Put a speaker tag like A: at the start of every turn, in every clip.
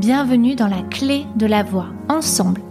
A: Bienvenue dans la clé de la voix. Ensemble,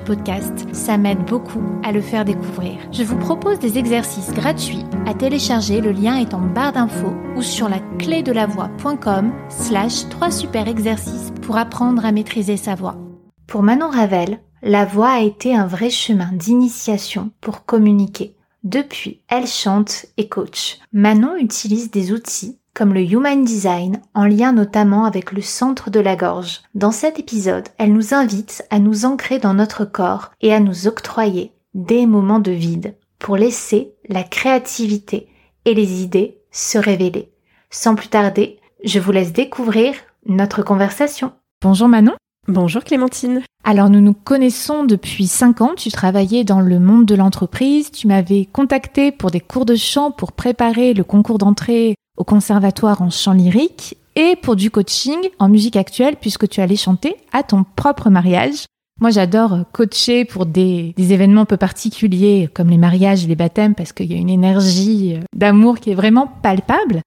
A: podcast. Ça m'aide beaucoup à le faire découvrir. Je vous propose des exercices gratuits à télécharger. Le lien est en barre d'infos ou sur la clé de la voix.com slash 3 super exercices pour apprendre à maîtriser sa voix. Pour Manon Ravel, la voix a été un vrai chemin d'initiation pour communiquer. Depuis, elle chante et coach. Manon utilise des outils comme le Human Design, en lien notamment avec le centre de la gorge. Dans cet épisode, elle nous invite à nous ancrer dans notre corps et à nous octroyer des moments de vide pour laisser la créativité et les idées se révéler. Sans plus tarder, je vous laisse découvrir notre conversation. Bonjour Manon.
B: Bonjour Clémentine.
A: Alors nous nous connaissons depuis 5 ans, tu travaillais dans le monde de l'entreprise, tu m'avais contacté pour des cours de chant pour préparer le concours d'entrée au conservatoire en chant lyrique et pour du coaching en musique actuelle puisque tu allais chanter à ton propre mariage. Moi, j'adore coacher pour des, événements un peu particuliers comme les mariages les baptêmes parce qu'il y a une énergie euh, d'amour qui est vraiment palpable.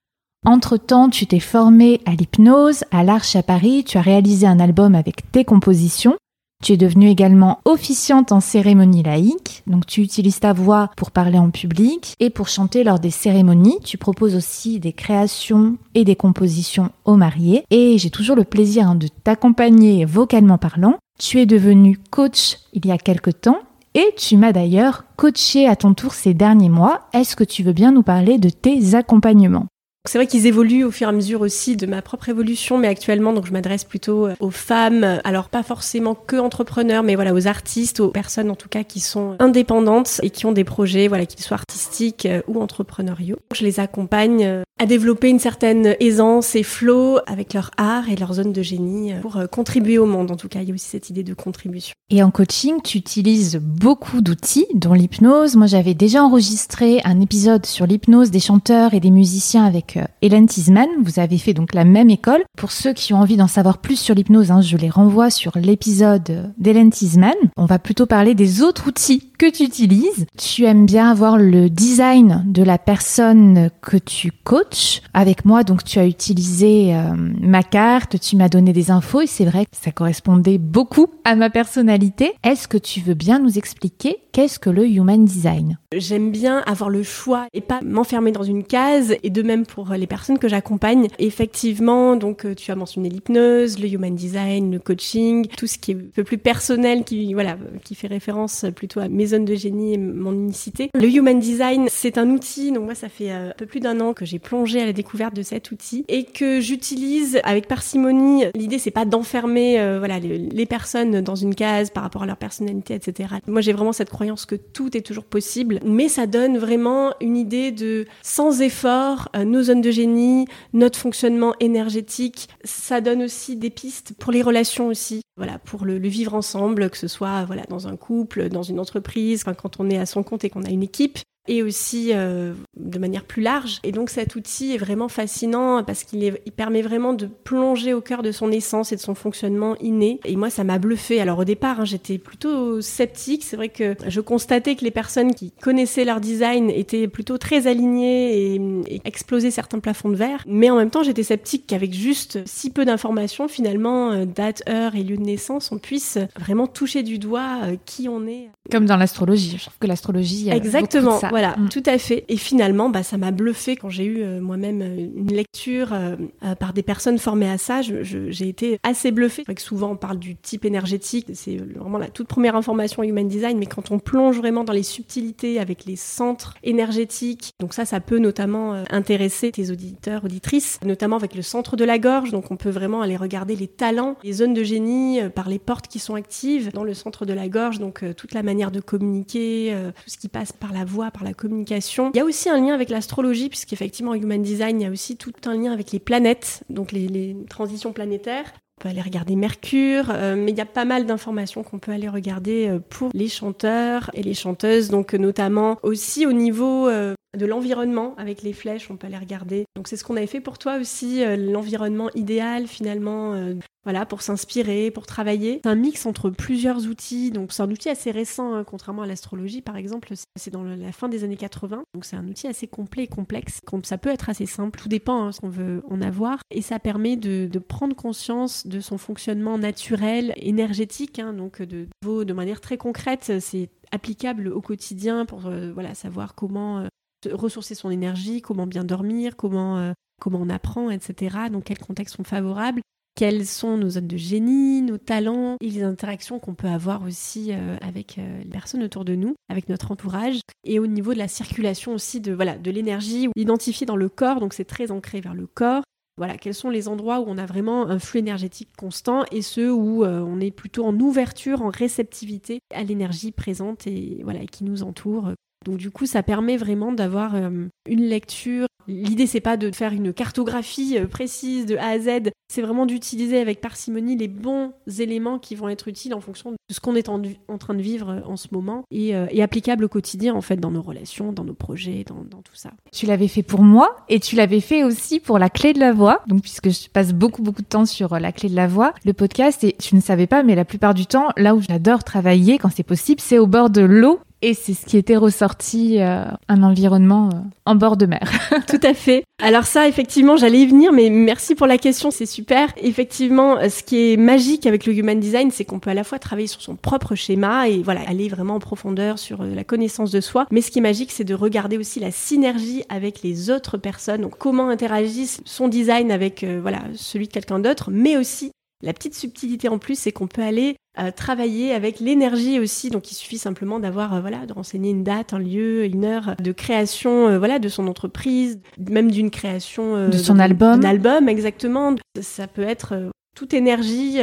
A: Entre-temps, tu t'es formé à l'hypnose, à l'Arche à Paris, tu as réalisé un album avec tes compositions tu es devenue également officiante en cérémonie laïque, donc tu utilises ta voix pour parler en public et pour chanter lors des cérémonies. Tu proposes aussi des créations et des compositions aux mariés et j'ai toujours le plaisir hein, de t'accompagner vocalement parlant. Tu es devenue coach il y a quelque temps et tu m'as d'ailleurs coaché à ton tour ces derniers mois. Est-ce que tu veux bien nous parler de tes accompagnements?
B: C'est vrai qu'ils évoluent au fur et à mesure aussi de ma propre évolution, mais actuellement, donc je m'adresse plutôt euh, aux femmes, alors pas forcément que entrepreneurs, mais voilà aux artistes, aux personnes en tout cas qui sont indépendantes et qui ont des projets, voilà qu'ils soient artistiques euh, ou entrepreneuriaux. Je les accompagne euh, à développer une certaine aisance et flow avec leur art et leur zone de génie pour contribuer au monde. En tout cas, il y a aussi cette idée de contribution.
A: Et en coaching, tu utilises beaucoup d'outils, dont l'hypnose. Moi, j'avais déjà enregistré un épisode sur l'hypnose des chanteurs et des musiciens avec euh, Hélène Tisman. Vous avez fait donc la même école. Pour ceux qui ont envie d'en savoir plus sur l'hypnose, hein, je les renvoie sur l'épisode d'Hélène Tisman. On va plutôt parler des autres outils que tu utilises. Tu aimes bien avoir le design de la personne que tu coaches. Avec moi, donc tu as utilisé euh, ma carte, tu m'as donné des infos et c'est vrai que ça correspondait beaucoup à ma personnalité. Est-ce que tu veux bien nous expliquer qu'est-ce que le Human Design?
B: J'aime bien avoir le choix et pas m'enfermer dans une case et de même pour les personnes que j'accompagne. Effectivement, donc euh, tu as mentionné l'hypnose, le Human Design, le coaching, tout ce qui est un peu plus personnel qui voilà, qui fait référence plutôt à mes zones de génie et mon unicité. Le Human Design, c'est un outil, donc moi ça fait euh, un peu plus d'un an que j'ai plongé à la découverte de cet outil et que j'utilise avec parcimonie. L'idée c'est pas d'enfermer euh, voilà les, personnes dans une case par rapport à leur personnalité, etc. Moi j'ai vraiment cette croyance que tout est toujours possible, mais ça donne vraiment une idée de sans effort, euh, nos zones de génie, notre fonctionnement énergétique, ça donne aussi des pistes pour les relations aussi. Voilà, pour le, le vivre ensemble, que ce soit voilà dans un couple, dans une entreprise, quand on est à son compte et qu'on a une équipe et aussi euh, de manière plus large. Et donc cet outil est vraiment fascinant parce qu'il il permet vraiment de plonger au cœur de son essence et de son fonctionnement inné. Et moi, ça m'a bluffé. Alors au départ, hein, j'étais plutôt sceptique. C'est vrai que je constatais que les personnes qui connaissaient leur design étaient plutôt très alignées et, et explosaient certains plafonds de verre. Mais en même temps, j'étais sceptique qu'avec juste si peu d'informations, finalement, euh, date, heure et lieu de naissance, on puisse vraiment toucher du doigt euh, qui on est.
A: Comme dans l'astrologie. Je trouve que l'astrologie...
B: Exactement.
A: Ça.
B: Voilà, mm. tout à fait. Et finalement, bah, ça m'a bluffé quand j'ai eu euh, moi-même euh, une lecture euh, par des personnes formées à ça. J'ai été assez bluffée. C'est que souvent on parle du type énergétique, c'est vraiment la toute première information Human Design, mais quand on plonge vraiment dans les subtilités avec les centres énergétiques, donc ça, ça peut notamment intéresser tes auditeurs, auditrices, notamment avec le centre de la gorge. Donc on peut vraiment aller regarder les talents, les zones de génie par les portes qui sont actives dans le centre de la gorge. Donc toute la manière de communiquer, tout ce qui passe par la voix, par la communication. Il y a aussi un lien avec l'astrologie, puisqu'effectivement, Human Design, il y a aussi tout un lien avec les planètes, donc les, transitions planétaires. On peut aller regarder Mercure, euh, mais il y a pas mal d'informations qu'on peut aller regarder euh, pour les chanteurs et les chanteuses, donc notamment aussi au niveau de l'environnement avec les flèches, on peut aller regarder. Donc c'est ce qu'on avait fait pour toi aussi, l'environnement idéal finalement voilà, pour s'inspirer, pour travailler. C'est un mix entre plusieurs outils. Donc, c'est un outil assez récent, hein, contrairement à l'astrologie, par exemple. C'est dans la fin des années 80. Donc, c'est un outil assez complet et complexe. Ça peut être assez simple. Tout dépend hein, ce qu'on veut en avoir. Et ça permet de, prendre conscience de son fonctionnement naturel, énergétique. Hein, donc, de, de manière très concrète, c'est applicable au quotidien pour euh, voilà, savoir comment euh, ressourcer son énergie, comment bien dormir, comment, euh, comment on apprend, etc. Donc, quels contextes sont favorables? Quelles sont nos zones de génie, nos talents et les interactions qu'on peut avoir aussi euh, avec euh, les personnes autour de nous, avec notre entourage? Et au niveau de la circulation aussi de voilà, de l'énergie identifiée dans le corps, donc c'est très ancré vers le corps. Voilà, quels sont les endroits où on a vraiment un flux énergétique constant et ceux où on est plutôt en ouverture, en réceptivité à l'énergie présente et voilà qui nous entoure. Donc du coup, ça permet vraiment d'avoir une lecture L'idée, c'est pas de faire une cartographie euh, précise de A à Z, c'est vraiment d'utiliser avec parcimonie les bons éléments qui vont être utiles en fonction de ce qu'on est en, train de vivre euh, en ce moment et, euh, applicable au quotidien, en fait, dans nos relations, dans nos projets, dans, dans tout ça.
C: Tu l'avais fait pour moi et tu l'avais fait aussi pour la clé de la voix. Donc, puisque je passe beaucoup, beaucoup de temps sur la clé de la voix, le podcast, et tu ne savais pas, mais la plupart du temps, là où j'adore travailler quand c'est possible, c'est au bord de l'eau et c'est ce qui était ressorti, euh, un environnement euh, en bord de mer.
B: Tout à fait. Alors ça, effectivement, j'allais y venir, mais merci pour la question, c'est super. Effectivement, euh, ce qui est magique avec le human design, c'est qu'on peut à la fois travailler sur son propre schéma et voilà, aller vraiment en profondeur sur la connaissance de soi. Mais ce qui est magique, c'est de regarder aussi la synergie avec les autres personnes. Donc comment interagit son design avec voilà celui de quelqu'un d'autre, mais aussi la petite subtilité en plus, c'est qu'on peut aller euh, travailler avec l'énergie aussi. Donc, il suffit simplement d'avoir, euh, voilà, de renseigner une date, un lieu, une heure de création, euh, voilà, de son entreprise, même d'une création
C: de son album.
B: Album, exactement. Ça peut être toute énergie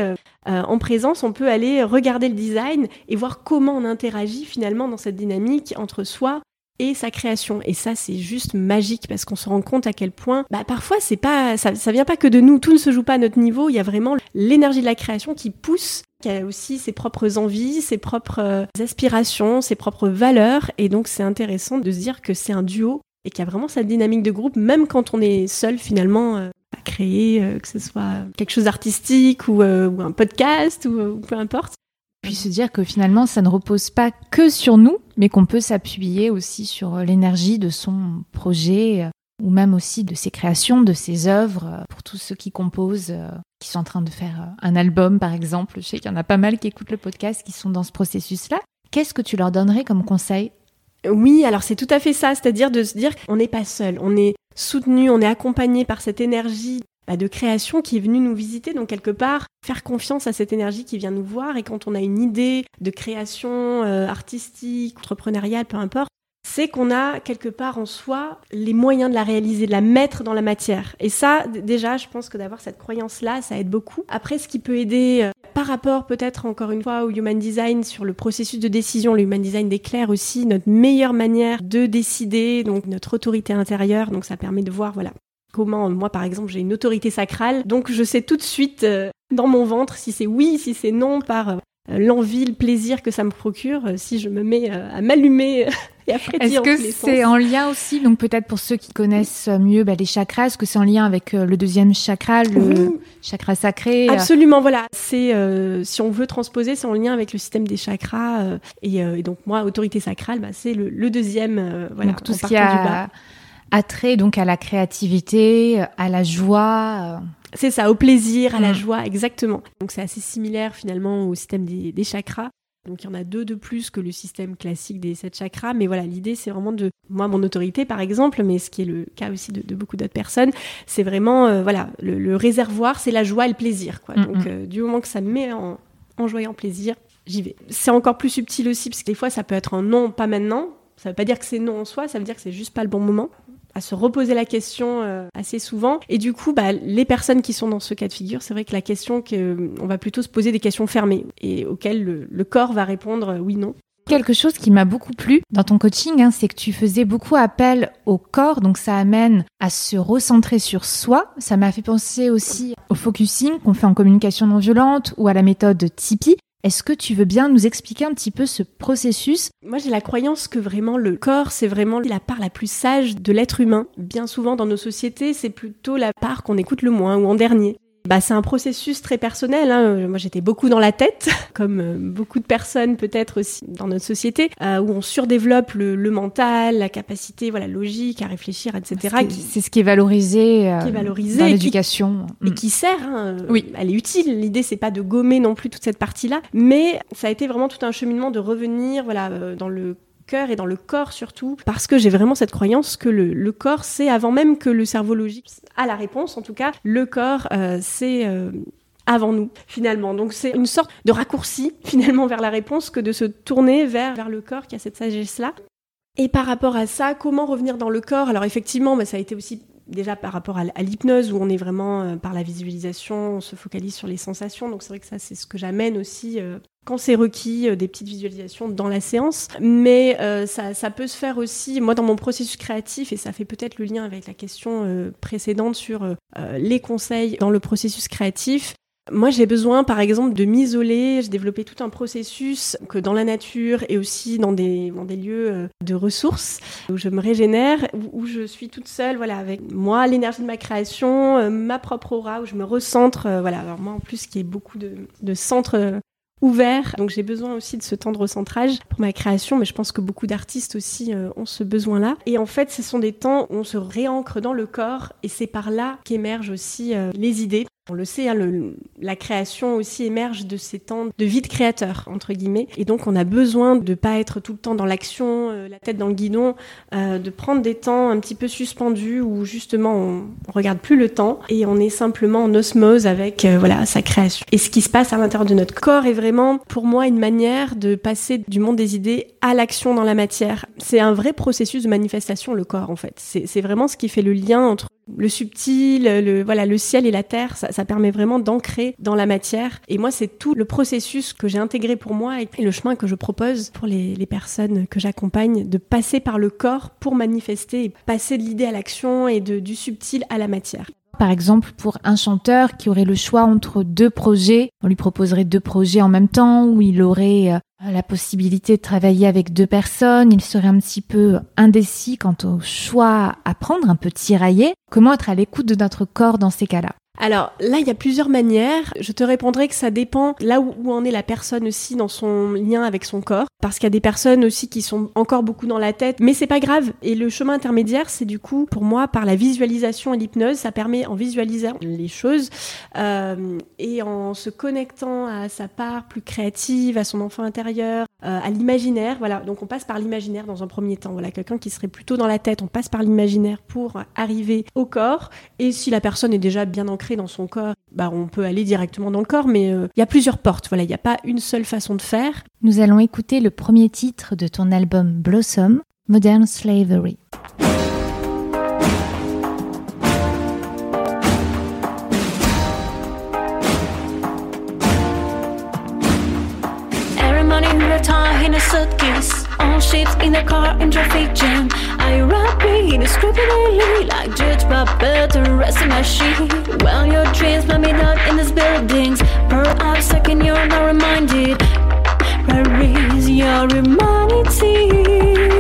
B: en présence. On peut aller regarder le design et voir comment on interagit finalement dans cette dynamique entre soi, et sa création. Et ça, c'est juste magique parce qu'on se rend compte à quel point, bah, parfois, c'est pas, ça, ça vient pas que de nous. Tout ne se joue pas à notre niveau. Il y a vraiment l'énergie de la création qui pousse, qui a aussi ses propres envies, ses propres euh, aspirations, ses propres valeurs. Et donc, c'est intéressant de se dire que c'est un duo et qu'il y a vraiment cette dynamique de groupe, même quand on est seul finalement euh, à créer, euh, que ce soit quelque chose d'artistique ou, un podcast ou peu importe.
C: Puis se dire que finalement, ça ne repose pas que sur nous, mais qu'on peut s'appuyer aussi sur euh, l'énergie de son projet euh, ou même aussi de ses créations, de ses œuvres, euh, pour tous ceux qui composent, qui sont en train de faire un album par exemple. Je sais qu'il y en a pas mal qui écoutent le podcast, qui sont dans ce processus-là. Qu'est-ce que tu leur donnerais comme conseil?
B: Oui, alors c'est tout à fait ça, c'est-à-dire de se dire qu'on n'est pas seul, on est soutenu, on est accompagné par cette énergie bah, de création qui est venue nous visiter. Donc quelque part, faire confiance à cette énergie qui vient nous voir. Et quand on a une idée de création euh, artistique, entrepreneuriale, peu importe, c'est qu'on a quelque part en soi les moyens de la réaliser, de la mettre dans la matière. Et ça, déjà, je pense que d'avoir cette croyance-là, ça aide beaucoup. Après, ce qui peut aider euh, par rapport peut-être encore une fois au Human Design sur le processus de décision, le Human Design déclare aussi notre meilleure manière de décider, donc notre autorité intérieure. Donc ça permet de voir, voilà, Comment, moi par exemple, j'ai une autorité sacrale, donc je sais tout de suite euh, dans mon ventre si c'est oui, si c'est non, par euh, l'envie, le plaisir que ça me procure, euh, si je me mets à m'allumer et à
C: Est-ce que c'est en lien aussi, donc peut-être pour ceux qui connaissent mieux bah, les chakras, est-ce que c'est en lien avec le deuxième chakra, le chakra sacré
B: Absolument, voilà. C'est si on veut transposer, c'est en lien avec le système des chakras et, donc moi, autorité sacrale, bah, c'est le, deuxième. voilà,
C: donc tout ce qui a attrait donc à la créativité, à la joie. Euh.
B: C'est ça, au plaisir, à la mm. joie, exactement. Donc c'est assez similaire finalement au système des, chakras. Donc il y en a deux de plus que le système classique des sept chakras, mais voilà, l'idée c'est vraiment de, moi mon autorité par exemple, mais ce qui est le cas aussi de, beaucoup d'autres personnes, c'est vraiment, euh, voilà, le, réservoir c'est la joie et le plaisir, quoi. Mm, Donc mm. Euh, du moment que ça me met en, en joie et en plaisir, j'y vais. C'est encore plus subtil aussi, parce que des fois ça peut être un non, pas maintenant, ça veut pas dire que c'est non en soi, ça veut dire que c'est juste pas le bon moment à se reposer la question euh, assez souvent. Et du coup, bah, les personnes qui sont dans ce cas de figure, c'est vrai que la question que on va plutôt se poser des questions fermées et auxquelles le, corps va répondre oui non.
D: Quelque chose qui m'a beaucoup plu dans ton coaching, hein, c'est que tu faisais beaucoup appel au corps, donc ça amène à se recentrer sur soi. Ça m'a fait penser aussi au focusing qu'on fait en communication non violente ou à la méthode Tipeee. Est-ce que tu veux bien nous expliquer un petit peu ce processus?
B: Moi, j'ai la croyance que vraiment le corps, c'est vraiment la part la plus sage de l'être humain. Bien souvent, dans nos sociétés, c'est plutôt la part qu'on écoute le moins ou en dernier. Bah, c'est un processus très personnel. Hein. Moi, j'étais beaucoup dans la tête, comme euh, beaucoup de personnes peut-être aussi dans notre société, euh, où on surdéveloppe le, le, mental, la capacité, voilà, logique à réfléchir, etc.
D: C'est ce qui est valorisé, euh,
B: qui est valorisé
D: dans l'éducation
B: et, qui sert. Hein. Oui, elle est utile. L'idée, c'est pas de gommer non plus toute cette partie-là, mais ça a été vraiment tout un cheminement de revenir, voilà, dans le et dans le corps surtout, parce que j'ai vraiment cette croyance que le, corps, c'est avant même que le cerveau logique a la réponse, en tout cas, le corps, euh, c'est... Euh, avant nous finalement. Donc c'est une sorte de raccourci finalement vers la réponse que de se tourner vers, vers le corps qui a cette sagesse-là. Et par rapport à ça, comment revenir dans le corps? Alors effectivement, bah, ça a été aussi déjà par rapport à, l'hypnose où on est vraiment euh, par la visualisation, on se focalise sur les sensations. Donc c'est vrai que ça c'est ce que j'amène aussi quand c'est requis, euh, des petites visualisations dans la séance. Mais euh, ça, peut se faire aussi, moi dans mon processus créatif, et ça fait peut-être le lien avec la question euh, précédente sur les conseils dans le processus créatif. Moi, j'ai besoin, par exemple, de m'isoler. J'ai développé tout un processus que dans la nature et aussi dans des, lieux de ressources où je me régénère, où, je suis toute seule, voilà, avec moi, l'énergie de ma création, ma propre aura, où je me recentre. voilà, alors moi, en plus, qui est beaucoup de, de centres ouvert. Donc j'ai besoin aussi de ce temps de recentrage pour ma création, mais je pense que beaucoup d'artistes aussi euh, ont ce besoin-là. Et en fait, ce sont des temps où on se réancre dans le corps et c'est par là qu'émergent aussi euh, les idées. On le sait, hein, la création aussi émerge de ces temps de vie de créateur, entre guillemets. Et donc, on a besoin de pas être tout le temps dans l'action, euh, la tête dans le guidon, euh, de prendre des temps un petit peu suspendus où justement on, on, regarde plus le temps et on est simplement en osmose avec euh, voilà sa création. Et ce qui se passe à l'intérieur de notre corps est vraiment, pour moi, une manière de passer du monde des idées à l'action dans la matière. C'est un vrai processus de manifestation, le corps, en fait. C'est vraiment ce qui fait le lien entre le subtil, le, voilà, le ciel et la terre, ça, permet vraiment d'ancrer dans la matière. Et moi, c'est tout le processus que j'ai intégré pour moi et le chemin que je propose pour les, personnes que j'accompagne, de passer par le corps pour manifester passer de l'idée à l'action et de, du subtil à la matière.
D: Par exemple, pour un chanteur qui aurait le choix entre deux projets, on lui proposerait deux projets en même temps, où il aurait euh, la possibilité de travailler avec deux personnes, il serait un petit peu indécis quant au choix à prendre, un peu tiraillé. Comment être à l'écoute de notre corps dans ces cas-là?
B: Alors là, il y a plusieurs manières. Je te répondrai que ça dépend là où, en est la personne aussi dans son lien avec son corps. Parce qu'il y a des personnes aussi qui sont encore beaucoup dans la tête, mais c'est pas grave. Et le chemin intermédiaire, c'est du coup, pour moi, par la visualisation et l'hypnose, ça permet en visualisant les choses euh, et en se connectant à sa part plus créative, à son enfant intérieur, euh, à l'imaginaire. Voilà, donc on passe par l'imaginaire dans un premier temps. Voilà, quelqu'un qui serait plutôt dans la tête, on passe par l'imaginaire pour arriver au corps. Et si la personne est déjà bien ancrée dans son corps, bah, on peut aller directement dans le corps, mais euh, il y a plusieurs portes. Voilà, il n'y a pas une seule façon de faire.
D: Nous allons écouter le premier titre de ton album Blossom, Modern Slavery. in a suitcase All ships in the car in traffic jam. I rapid, indescribably Like judge by better rest in my sheet. Well, your dreams might be not in these buildings. Perhaps second you're not reminded. Where is your humanity?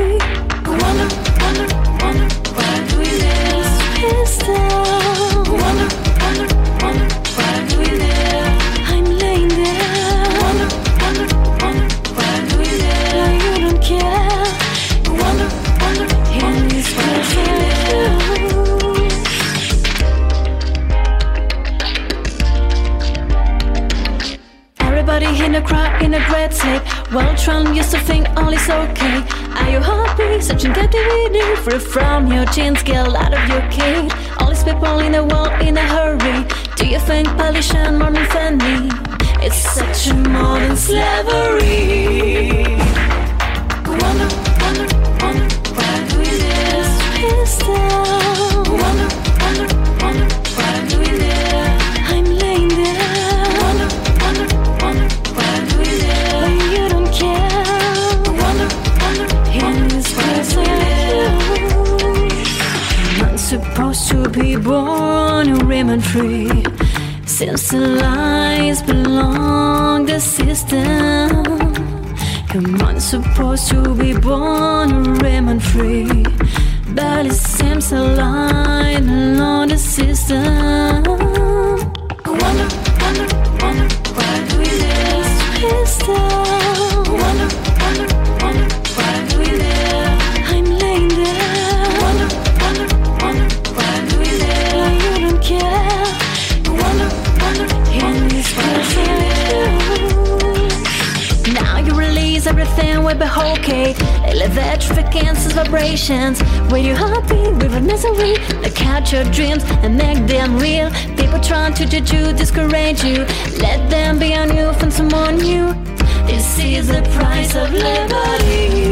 D: In a crowd in a great tape. Well, Trump used to think all is okay. Are you happy? Such a captivity. Free from your jeans, get out of your cage. All these people in the world in a hurry. Do you think Polish and modern funny? It's such a modern slavery. Supposed to be born and remain free. Trying to discourage you. Let them be on you, find someone new. This is the price of liberty.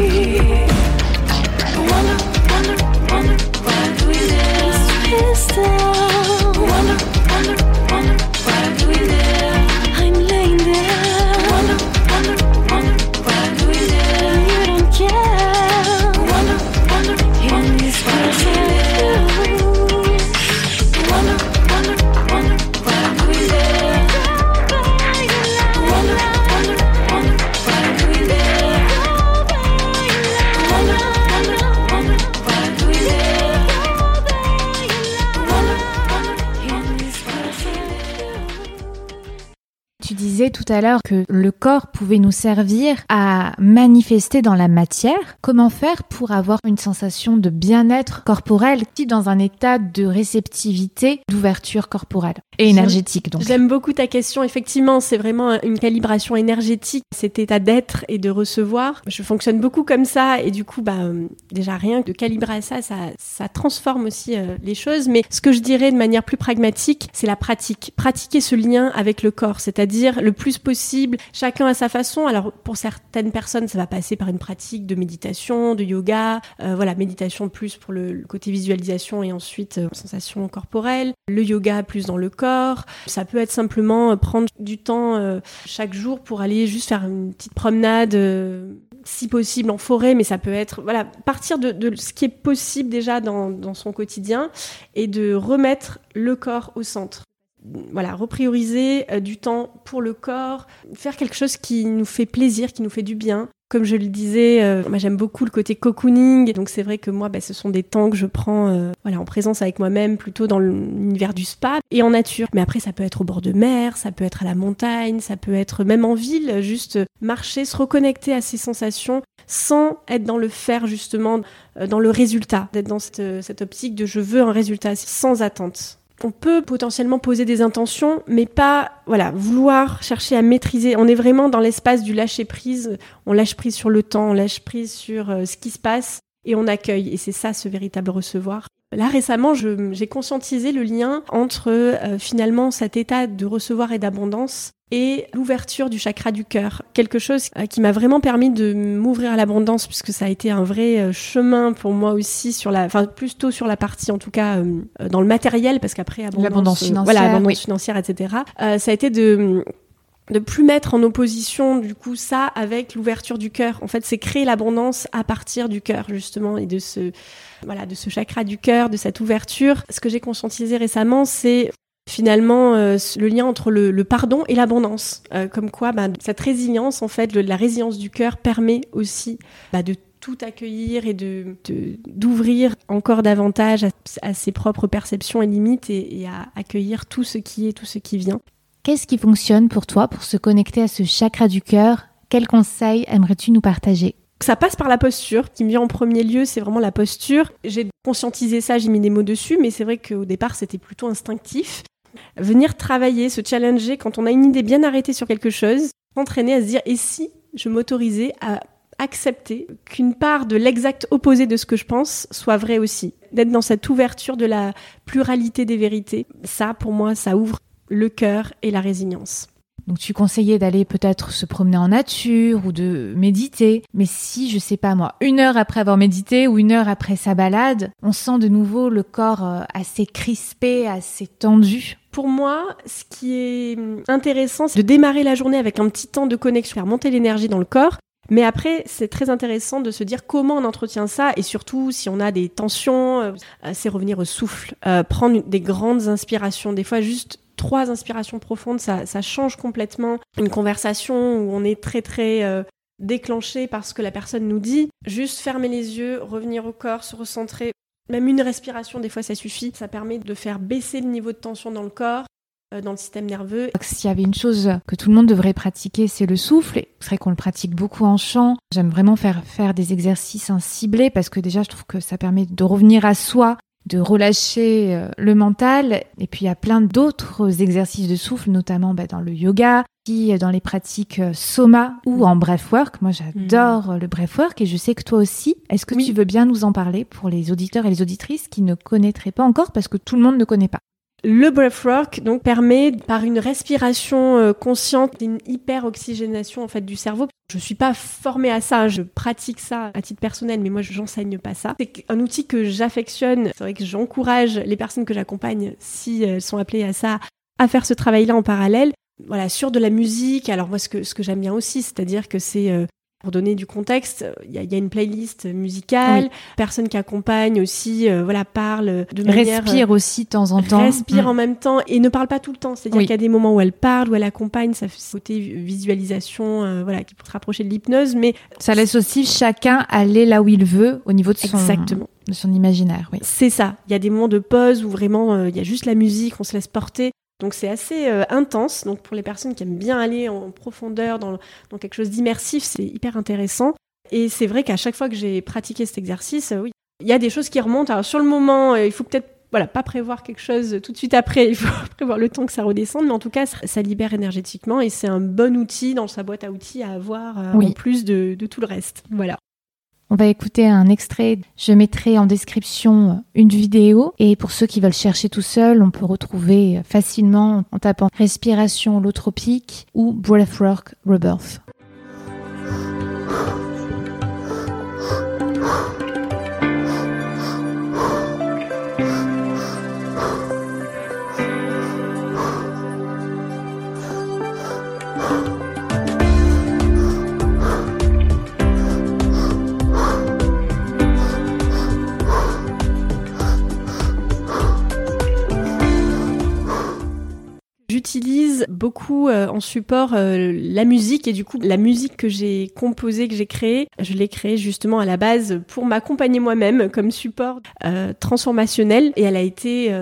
C: Tout à l'heure que le corps pouvait nous servir à manifester dans la matière. Comment faire pour avoir une sensation de bien-être corporel, qui dans un état de réceptivité, d'ouverture corporelle et énergétique donc?
B: J'aime beaucoup ta question. Effectivement, c'est vraiment une calibration énergétique, cet état d'être et de recevoir. Je fonctionne beaucoup comme ça et du coup, bah, déjà rien que de calibrer ça, ça, ça transforme aussi euh, les choses. Mais ce que je dirais de manière plus pragmatique, c'est la pratique. Pratiquer ce lien avec le corps, c'est-à-dire le plus possible, chacun à sa façon. Alors pour certaines personnes, ça va passer par une pratique de méditation, de yoga, euh, voilà, méditation plus pour le, côté visualisation et ensuite euh, sensation corporelle. Le yoga plus dans le corps. Ça peut être simplement euh, prendre du temps chaque jour pour aller juste faire une petite promenade, si possible en forêt, mais ça peut être, voilà, partir de, ce qui est possible déjà dans son quotidien et de remettre le corps au centre. Voilà, reprioriser euh, du temps pour le corps, faire quelque chose qui nous fait plaisir, qui nous fait du bien. Comme je le disais, euh, moi j'aime beaucoup le côté cocooning, donc c'est vrai que moi, bah, ce sont des temps que je prends euh, voilà, en présence avec moi-même, plutôt dans l'univers du spa et en nature. Mais après, ça peut être au bord de mer, ça peut être à la montagne, ça peut être même en ville, juste marcher, se reconnecter à ces sensations sans être dans le faire justement, dans le résultat, d'être dans cette, cette optique de je veux un résultat sans attente. On peut potentiellement poser des intentions, mais pas, voilà, vouloir chercher à maîtriser. On est vraiment dans l'espace du lâcher prise. On lâche prise sur le temps, on lâche prise sur euh, ce qui se passe et on accueille. Et c'est ça, ce véritable recevoir. Là, récemment, j'ai conscientisé le lien entre euh, finalement cet état de recevoir et d'abondance et l'ouverture du chakra du cœur. Quelque chose euh, qui m'a vraiment permis de m'ouvrir à l'abondance puisque ça a été un vrai euh, chemin pour moi aussi sur la, enfin plutôt sur la partie en tout cas euh, euh, dans le matériel parce qu'après abondance,
C: L'abondance financière,
B: voilà, abondance
C: oui.
B: financière, etc. Euh, ça a été de de plus mettre en opposition du coup ça avec l'ouverture du cœur. En fait, c'est créer l'abondance à partir du cœur justement et de ce voilà de ce chakra du cœur, de cette ouverture. Ce que j'ai conscientisé récemment, c'est finalement euh, le lien entre le, pardon et l'abondance. Euh, comme quoi, bah, cette résilience, en fait, la résilience du cœur permet aussi bah, de tout accueillir et de d'ouvrir encore davantage à, à ses propres perceptions et limites et, et à accueillir tout ce qui est, tout ce qui vient.
C: Qu'est-ce qui fonctionne pour toi pour se connecter à ce chakra du cœur? Quels conseils aimerais-tu nous partager?
B: Ça passe par la posture. Qui me vient en premier lieu, c'est vraiment la posture. J'ai conscientisé ça, j'ai mis des mots dessus, mais c'est vrai qu'au départ, c'était plutôt instinctif. Venir travailler, se challenger quand on a une idée bien arrêtée sur quelque chose, s'entraîner à se dire et si je m'autorisais à accepter qu'une part de l'exact opposé de ce que je pense soit vrai aussi? D'être dans cette ouverture de la pluralité des vérités. Ça, pour moi, ça ouvre le cœur et la résilience.
C: Donc tu conseillais d'aller peut-être se promener en nature ou de méditer. Mais si, je sais pas moi, une heure après avoir médité ou une heure après sa balade, on sent de nouveau le corps euh, assez crispé, assez tendu.
B: Pour moi, ce qui est hum, intéressant, c'est de démarrer la journée avec un petit temps de connexion, faire monter l'énergie dans le corps. Mais après, c'est très intéressant de se dire comment on entretient ça et surtout si on a des tensions, euh, c'est revenir au souffle, euh, prendre des grandes inspirations, des fois juste trois inspirations profondes, ça, change complètement une conversation où on est très très euh, déclenché par ce que la personne nous dit. Juste fermer les yeux, revenir au corps, se recentrer. Même une respiration, des fois, ça suffit. Ça permet de faire baisser le niveau de tension dans le corps, euh, dans le système nerveux.
A: S'il y avait une chose que tout le monde devrait pratiquer, c'est le souffle. C'est vrai qu'on le pratique beaucoup en chant. J'aime vraiment faire faire des exercices ciblés parce que déjà, je trouve que ça permet de revenir à soi de relâcher euh, le mental. Et puis il y a plein d'autres exercices de souffle, notamment bah, dans le yoga, puis dans les pratiques euh, soma ou en breathwork. Moi j'adore mm. le breathwork et je sais que toi aussi. Est-ce que tu veux bien nous en parler pour les auditeurs et les auditrices qui ne connaîtraient pas encore parce que tout le monde ne connaît pas?
B: Le breathwork donc permet par une respiration euh, consciente une hyper oxygénation en fait du cerveau. Je suis pas formée à ça, je pratique ça à titre personnel, mais moi je n'enseigne pas ça. C'est un outil que j'affectionne. C'est vrai que j'encourage les personnes que j'accompagne, si elles sont appelées à ça, à faire ce travail-là en parallèle. Voilà, sur de la musique. Alors moi, ce que ce que j'aime bien aussi, c'est-à-dire que c'est euh, pour donner du contexte, il y, a une playlist musicale, personne qui accompagne aussi, euh, voilà, parle de manière...
A: Respire aussi de temps en temps.
B: Respire mm. en même temps et ne parle pas tout le temps. C'est-à-dire qu'il y a des moments où elle parle, où elle accompagne, ça fait côté visualisation, euh, voilà, qui peut se rapprocher de l'hypnose, mais...
A: Ça laisse aussi chacun aller là où il veut au niveau de son... Exactement. De son imaginaire, oui.
B: C'est ça. Il y a des moments de pause où vraiment euh, il y a juste la musique, on se laisse porter. Donc c'est assez euh, intense. Donc pour les personnes qui aiment bien aller en profondeur dans, quelque chose d'immersif, c'est hyper intéressant. Et c'est vrai qu'à chaque fois que j'ai pratiqué cet exercice, euh, oui, il y a des choses qui remontent. Alors sur le moment, euh, il faut peut-être voilà, pas prévoir quelque chose tout de suite après, il faut prévoir le temps que ça redescende, mais en tout cas, ça, libère énergétiquement et c'est un bon outil dans sa boîte à outils à avoir en plus de, de tout le reste. Voilà.
A: On va écouter un extrait. Je mettrai en description une vidéo. Et pour ceux qui veulent chercher tout seul, on peut retrouver facilement en tapant respiration holotropique ou breathwork rebirth.
B: J'utilise beaucoup euh, en support euh, la musique et du coup la musique que j'ai composée, que j'ai créée, je l'ai créée justement à la base pour m'accompagner moi-même comme support euh, transformationnel et elle a été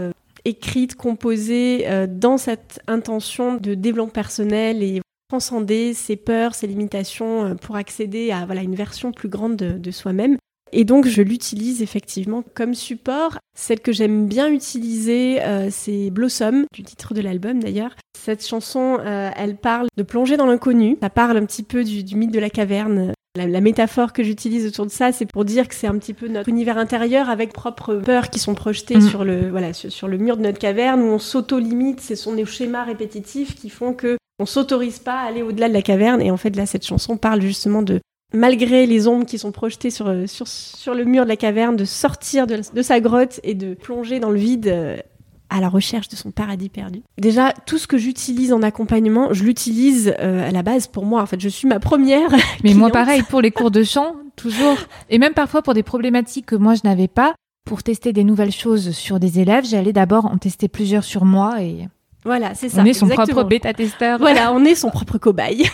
B: écrite, composée dans cette intention de développement personnel et transcender ses peurs, ses limitations pour accéder à voilà une version plus grande de soi-même. Et donc je l'utilise effectivement comme support. Celle que j'aime bien utiliser, euh, c'est Blossom, du titre de l'album d'ailleurs. Cette chanson, euh, elle parle de plonger dans l'inconnu. Ça parle un petit peu du, mythe de la caverne. La, métaphore que j'utilise autour de ça, c'est pour dire que c'est un petit peu notre univers intérieur avec propres peurs qui sont projetées mm. sur le voilà sur, le mur de notre caverne où on s'auto-limite. Ce sont des schémas répétitifs qui font que on s'autorise pas à aller au-delà de la caverne. Et en fait là, cette chanson parle justement de malgré les ombres qui sont projetées sur, euh, sur, sur le mur de la caverne, de sortir de, sa grotte et de plonger dans le vide euh, à la recherche de son paradis perdu. Déjà, tout ce que j'utilise en accompagnement, je l'utilise euh, à la base pour moi. En fait, je suis ma première.
A: Mais moi, pareil, pour les cours de chant, toujours. Et même parfois pour des problématiques que moi, je n'avais pas. Pour tester des nouvelles choses sur des élèves, j'allais d'abord en tester plusieurs sur moi et.
B: Voilà, c'est ça.
A: On est son propre bêta-testeur.
B: Voilà, on est son propre cobaye.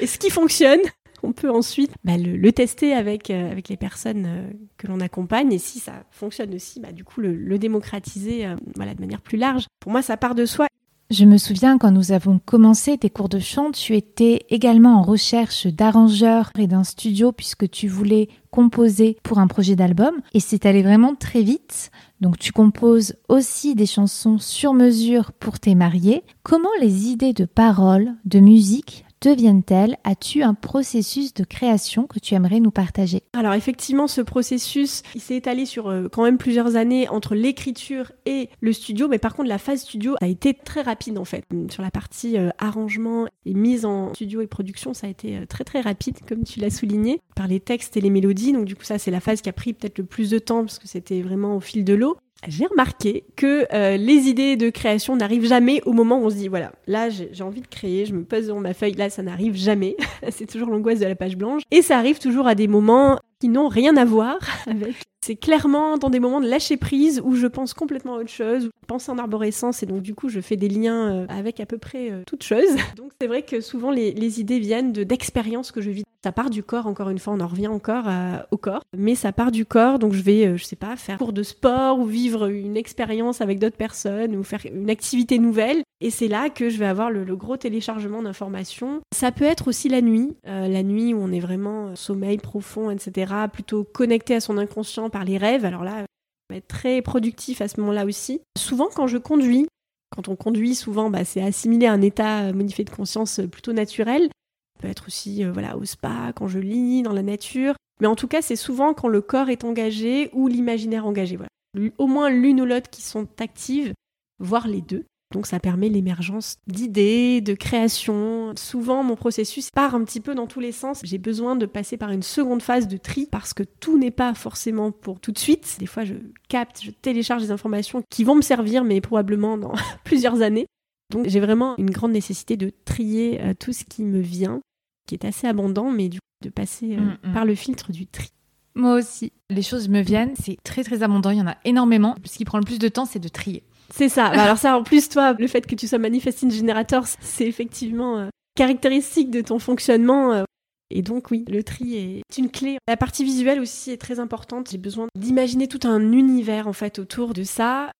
B: Et ce qui fonctionne, on peut ensuite bah, le, tester avec, euh, avec les personnes euh, que l'on accompagne et si ça fonctionne aussi, bah, du coup le, démocratiser euh, voilà, de manière plus large. Pour moi, ça part de soi.
A: Je me souviens quand nous avons commencé tes cours de chant, tu étais également en recherche d'arrangeurs et d'un studio puisque tu voulais composer pour un projet d'album et c'est allé vraiment très vite. Donc tu composes aussi des chansons sur mesure pour tes mariés. Comment les idées de paroles, de musique deviennent-elles? As-tu un processus de création que tu aimerais nous partager?
B: Alors effectivement, ce processus, il s'est étalé sur euh, quand même plusieurs années entre l'écriture et le studio, mais par contre la phase studio a été très rapide en fait. Sur la partie euh, arrangement et mise en studio et production, ça a été euh, très très rapide comme tu l'as souligné par les textes et les mélodies. Donc du coup ça c'est la phase qui a pris peut-être le plus de temps parce que c'était vraiment au fil de l'eau j'ai remarqué que euh, les idées de création n'arrivent jamais au moment où on se dit voilà, là j'ai envie de créer, je me pose dans ma feuille, là ça n'arrive jamais. c'est toujours l'angoisse de la page blanche. Et ça arrive toujours à des moments qui n'ont rien à voir avec c'est clairement dans des moments de lâcher prise où je pense complètement à autre chose, où je pense en arborescence et donc du coup je fais des liens euh, avec à peu près euh, toute chose. Donc c'est vrai que souvent les, idées viennent de d'expériences que je vis. Ça part du corps, encore une fois, on en revient encore euh, au corps, mais ça part du corps, donc je vais, je sais pas, faire cours de sport ou vivre une expérience avec d'autres personnes ou faire une activité nouvelle. Et c'est là que je vais avoir le, gros téléchargement d'informations. Ça peut être aussi la nuit, la nuit où on est vraiment euh, sommeil profond, etc., plutôt connecté à son inconscient par les rêves. Alors là, on être très productif à ce moment-là aussi. Souvent, quand je conduis, quand on conduit, souvent, bah, c'est assimilé à un état euh, modifié de conscience euh, plutôt naturel. Ça peut être aussi euh, voilà, au spa, quand je lis, dans la nature. Mais en tout cas, c'est souvent quand le corps est engagé ou l'imaginaire engagé. Voilà. Au moins l'une ou l'autre qui sont actives, voire les deux. Donc ça permet l'émergence d'idées, de création. Souvent, mon processus part un petit peu dans tous les sens. J'ai besoin de passer par une seconde phase de tri parce que tout n'est pas forcément pour tout de suite. Des fois, je capte, je télécharge des informations qui vont me servir, mais probablement dans plusieurs années. Donc j'ai vraiment une grande nécessité de trier euh, tout ce qui me vient, qui est assez abondant, mais du coup de passer euh,
A: Mm, mm.
B: par le filtre du tri.
A: Moi aussi. Les choses me viennent, c'est très très abondant, il y en a énormément. Ce qui prend le plus de temps, c'est de trier.
B: C'est ça. Bah alors ça, en plus, toi, le fait que tu sois manifesting générateur, c'est effectivement euh, caractéristique de ton fonctionnement. euh. et donc oui, le tri est une clé. La partie visuelle aussi est très importante. J'ai besoin d'imaginer tout un univers en fait autour de ça.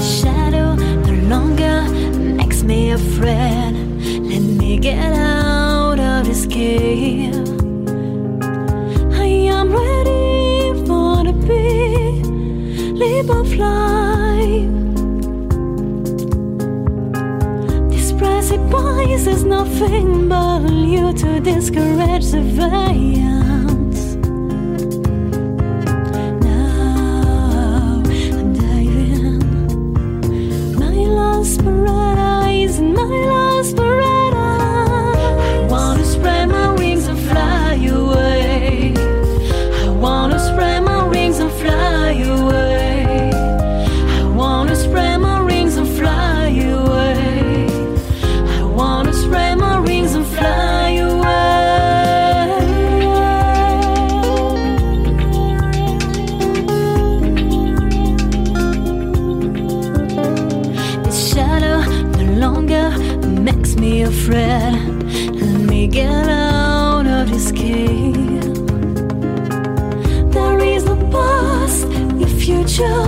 D: shadow longer makes me afraid. Let me get cave. I am ready for the big leap of life. This precipice is nothing but you to discourage surveillance. Now I'm diving. My last paradise, my last paradise. you.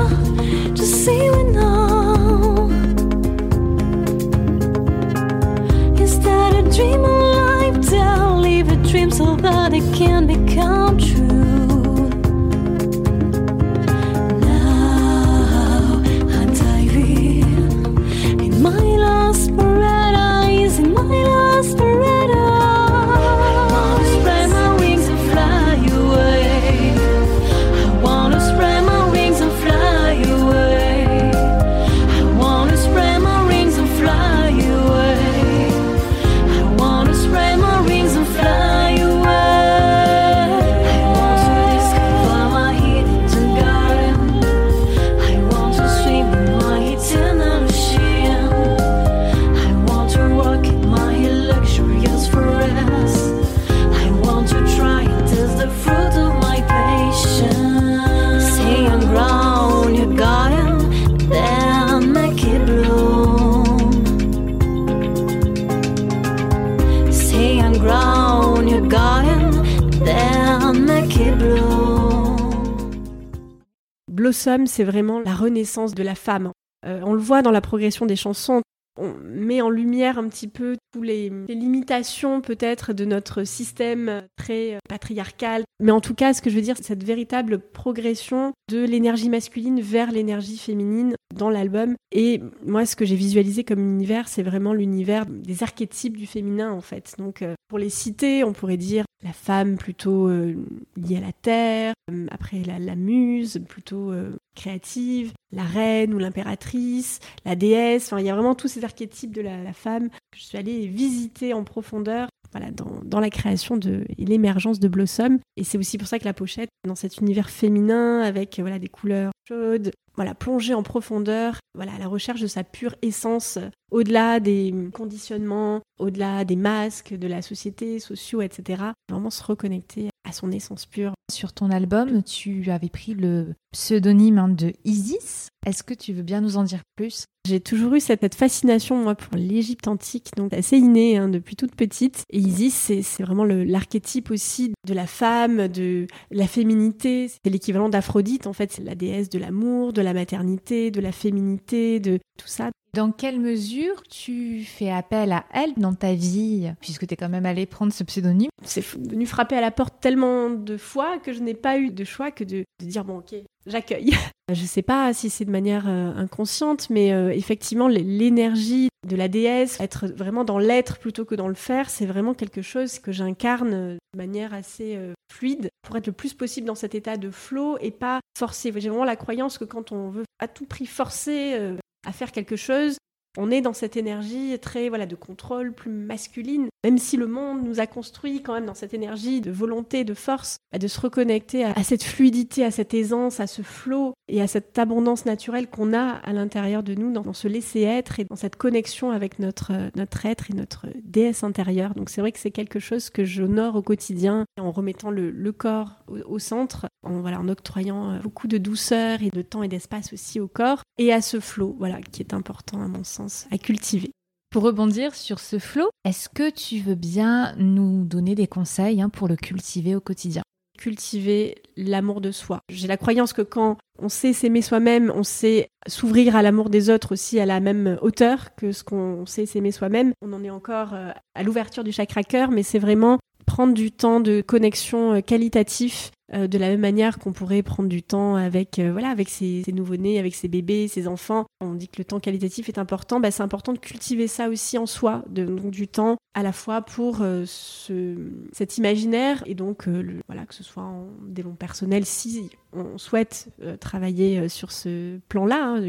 B: Blossom, c'est vraiment la renaissance de la femme. Euh, on le voit dans la progression des chansons. On met en lumière un petit peu toutes les, limitations peut-être de notre système très euh, patriarcal. Mais en tout cas, ce que je veux dire, c'est cette véritable progression de l'énergie masculine vers l'énergie féminine dans l'album. Et moi, ce que j'ai visualisé comme univers, c'est vraiment l'univers des archétypes du féminin en fait. Donc, euh, pour les citer, on pourrait dire la femme plutôt euh, liée à la terre, après la, muse plutôt créative, la reine ou l'impératrice, la déesse. Enfin, il y a vraiment tous ces archétypes de la, femme que je suis allée visiter en profondeur. Voilà, dans, la création de, et l'émergence de Blossom. Et c'est aussi pour ça que la pochette, dans cet univers féminin, avec voilà, des couleurs chaude. Voilà, plonger en profondeur, voilà, à la recherche de sa pure essence, au-delà des conditionnements, au-delà des masques de la société, sociaux, etc. Vraiment se reconnecter son essence pure.
A: Sur ton album, tu avais pris le pseudonyme hein, de Isis. Est-ce que tu veux bien nous en dire plus?
B: J'ai toujours eu cette, fascination, moi, pour l'Égypte antique, donc assez innée hein, depuis toute petite. Et Isis, c'est vraiment l'archétype aussi de la femme, de la féminité. C'est l'équivalent d'Aphrodite, en fait. C'est la déesse de l'amour, de la maternité, de la féminité, de tout ça.
A: Dans quelle mesure tu fais appel à elle dans ta vie, puisque tu es quand même allé prendre ce pseudonyme?
B: C'est venu frapper à la porte tellement de fois que je n'ai pas eu de choix que de, dire bon ok, j'accueille. je ne sais pas si c'est de manière euh, inconsciente, mais euh, effectivement l'énergie de la déesse, être vraiment dans l'être plutôt que dans le faire, c'est vraiment quelque chose que j'incarne de manière assez euh, fluide pour être le plus possible dans cet état de flow et pas forcer. J'ai vraiment la croyance que quand on veut à tout prix forcer à faire quelque chose, on est dans cette énergie très voilà de contrôle plus masculine, même si le monde nous a construit quand même dans cette énergie de volonté, de force, bah, de se reconnecter à, cette fluidité, à cette aisance, à ce flot et à cette abondance naturelle qu'on a à l'intérieur de nous, dans, ce laisser être et dans cette connexion avec notre notre être et notre déesse intérieure. Donc c'est vrai que c'est quelque chose que j'honore au quotidien en remettant le, corps au, centre, en voilà en octroyant euh, beaucoup de douceur et de temps et d'espace aussi au corps et à ce flot, voilà qui est important à mon sens à cultiver.
A: Pour rebondir sur ce flot, est-ce que tu veux bien nous donner des conseils hein, pour le cultiver au quotidien?
B: Cultiver l'amour de soi. J'ai la croyance que quand on sait s'aimer soi-même, on sait s'ouvrir à l'amour des autres aussi à la même hauteur que ce qu'on sait s'aimer soi-même. On en est encore euh, à l'ouverture du chakra cœur, mais c'est vraiment prendre du temps de connexion euh, qualitatif euh, de la même manière qu'on pourrait prendre du temps avec euh, voilà avec ses, nouveau-nés, avec ses bébés, ses enfants. On dit que le temps qualitatif est important, bah, c'est important de cultiver ça aussi en soi, donc du temps à la fois pour euh, ce, cet imaginaire et donc voilà que ce soit en développement personnel si on souhaite travailler sur ce plan-là. Hein.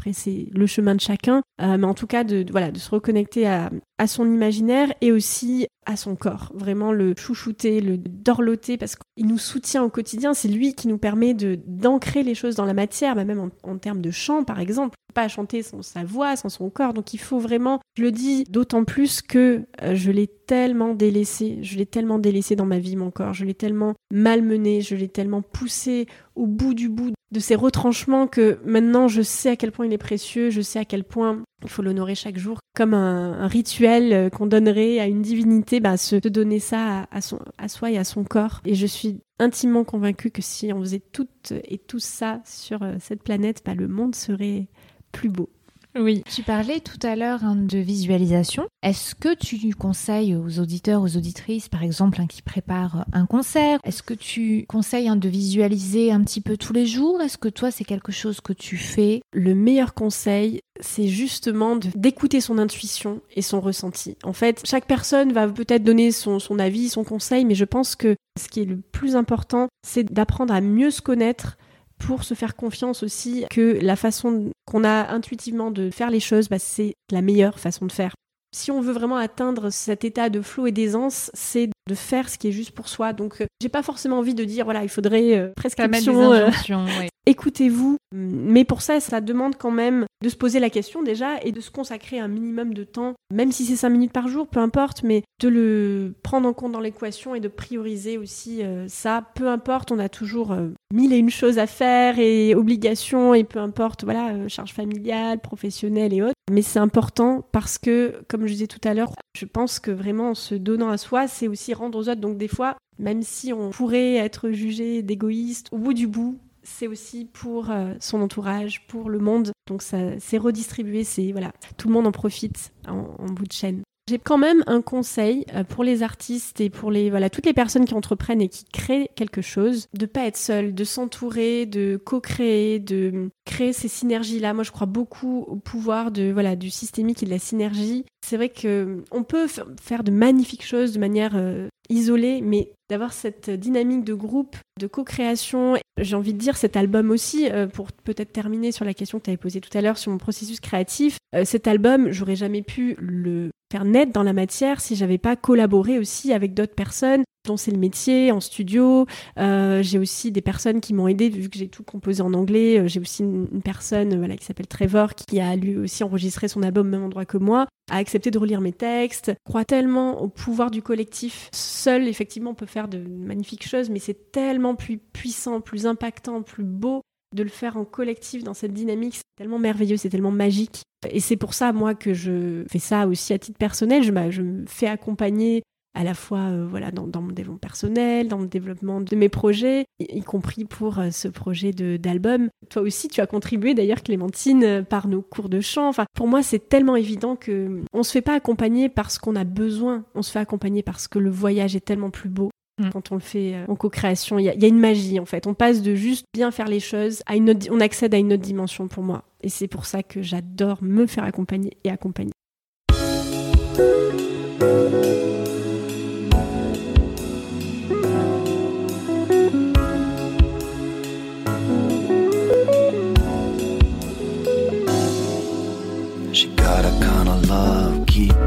B: Après c'est le chemin de chacun, mais en tout cas de, voilà de se reconnecter à, à son imaginaire et aussi à son corps, vraiment le chouchouter, le dorloter parce qu'il nous soutient au quotidien, c'est lui qui nous permet de d'ancrer les choses dans la matière, bah, même en, termes de chant par exemple, pas chanter sans sa voix, sans son corps, donc il faut vraiment, je le dis d'autant plus que euh, je l'ai tellement délaissé, je l'ai tellement délaissé dans ma vie mon corps, je l'ai tellement malmené, je l'ai tellement poussé au bout du bout de ses retranchements que maintenant je sais à quel point il est précieux, je sais à quel point il faut l'honorer chaque jour comme un, rituel euh, qu'on donnerait à une divinité, bah, se donner ça à soi et à son corps. Et je suis intimement convaincue que si on faisait toutes et tout ça sur euh, cette planète, bah, le monde serait plus beau.
A: Oui. Tu parlais tout à l'heure hein, de visualisation. Est-ce que tu conseilles aux auditeurs, aux auditrices, par exemple, hein, qui préparent un concert, est-ce que tu conseilles hein, de visualiser un petit peu tous les jours? Est-ce que toi, c'est quelque chose que tu fais?
B: Le meilleur conseil, c'est justement d'écouter son intuition et son ressenti. En fait, chaque personne va peut-être donner son, son avis, son conseil, mais je pense que ce qui est le plus important, c'est d'apprendre à mieux se connaître pour se faire confiance aussi que la façon qu'on a intuitivement de faire les choses, bah, c'est la meilleure façon de faire. Si on veut vraiment atteindre cet état de flot et d'aisance, c'est de faire ce qui est juste pour soi. Donc, euh, j'ai pas forcément envie de dire, voilà, il faudrait euh, prescription.
A: Euh,
B: Écoutez-vous. Mais pour ça, ça demande quand même de se poser la question déjà et de se consacrer un minimum de temps, même si c'est 5 minutes par jour, peu importe, mais de le prendre en compte dans l'équation et de prioriser aussi ça. Peu importe, on a toujours mille et une choses à faire et obligations et peu importe, voilà, charge familiale, professionnelle et autres. Mais c'est important parce que, comme je disais tout à l'heure, je pense que vraiment en se donnant à soi, c'est aussi rendre aux autres. Donc des fois, même si on pourrait être jugé d'égoïste, au bout du bout, c'est aussi pour euh, son entourage, pour le monde. Donc ça, c'est redistribué, c'est voilà, tout le monde en profite en bout de chaîne. J'ai quand même un conseil euh, pour les artistes et pour les voilà toutes les personnes qui entreprennent et qui créent quelque chose, de pas être seul, de s'entourer, de co-créer, de créer ces synergies là. Moi, je crois beaucoup au pouvoir de voilà du systémique et de la synergie. C'est vrai que on peut faire de magnifiques choses de manière euh, isolée, mais d'avoir cette dynamique de groupe, de co-création. J'ai envie de dire cet album aussi, euh, pour peut-être terminer sur la question que tu avais posée tout à l'heure sur mon processus créatif. cet album, j'aurais jamais pu le faire naître dans la matière si j'avais pas collaboré aussi avec d'autres personnes dont c'est le métier, en studio. Euh, j'ai aussi des personnes qui m'ont aidé, vu que j'ai tout composé en anglais. Euh, j'ai aussi une, personne qui s'appelle Trevor, qui a lui aussi enregistré son album au même endroit que moi, a accepté de relire mes textes. Je crois tellement au pouvoir du collectif. Seul, effectivement, on peut faire de magnifiques choses, mais c'est tellement plus puissant, plus impactant, plus beau de le faire en collectif dans cette dynamique, c'est tellement merveilleux, c'est tellement magique. Et c'est pour ça, moi, que je fais ça aussi à titre personnel. Je, je me fais accompagner à la fois euh, voilà dans, mon développement personnel, dans le développement de mes projets, y, compris pour euh, ce projet d'album. Toi aussi, tu as contribué d'ailleurs, Clémentine, euh, par nos cours de chant. Enfin, pour moi, c'est tellement évident que on se fait pas accompagner parce qu'on a besoin, on se fait accompagner parce que le voyage est tellement plus beau. Mm. Quand on le fait en co-création, il y, y, a une magie en fait. On passe de juste bien faire les choses à une autre, on accède à une autre dimension pour moi. Et c'est pour ça que j'adore me faire accompagner et accompagner.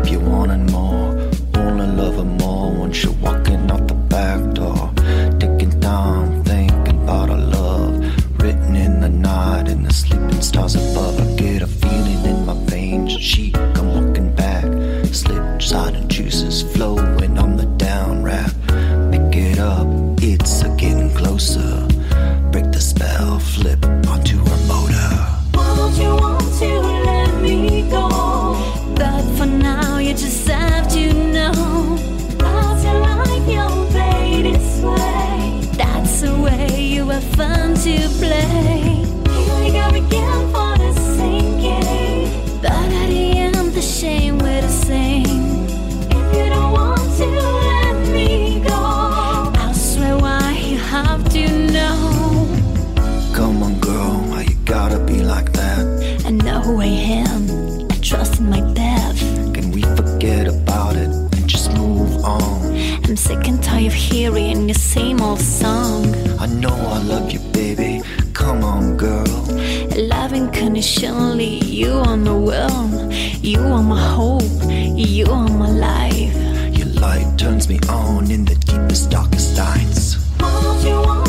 D: you're
E: wanting more. More once you're walking out the back door. Time, our love. Written in the night, the sleeping stars above. I get a feeling in my veins. She
D: the same old song.
E: I know I love you, baby. Come on, girl.
D: Love unconditionally, you are the will. You are my hope, you are my life.
E: Your light turns me on in the deepest, darkest nights.
D: All you want.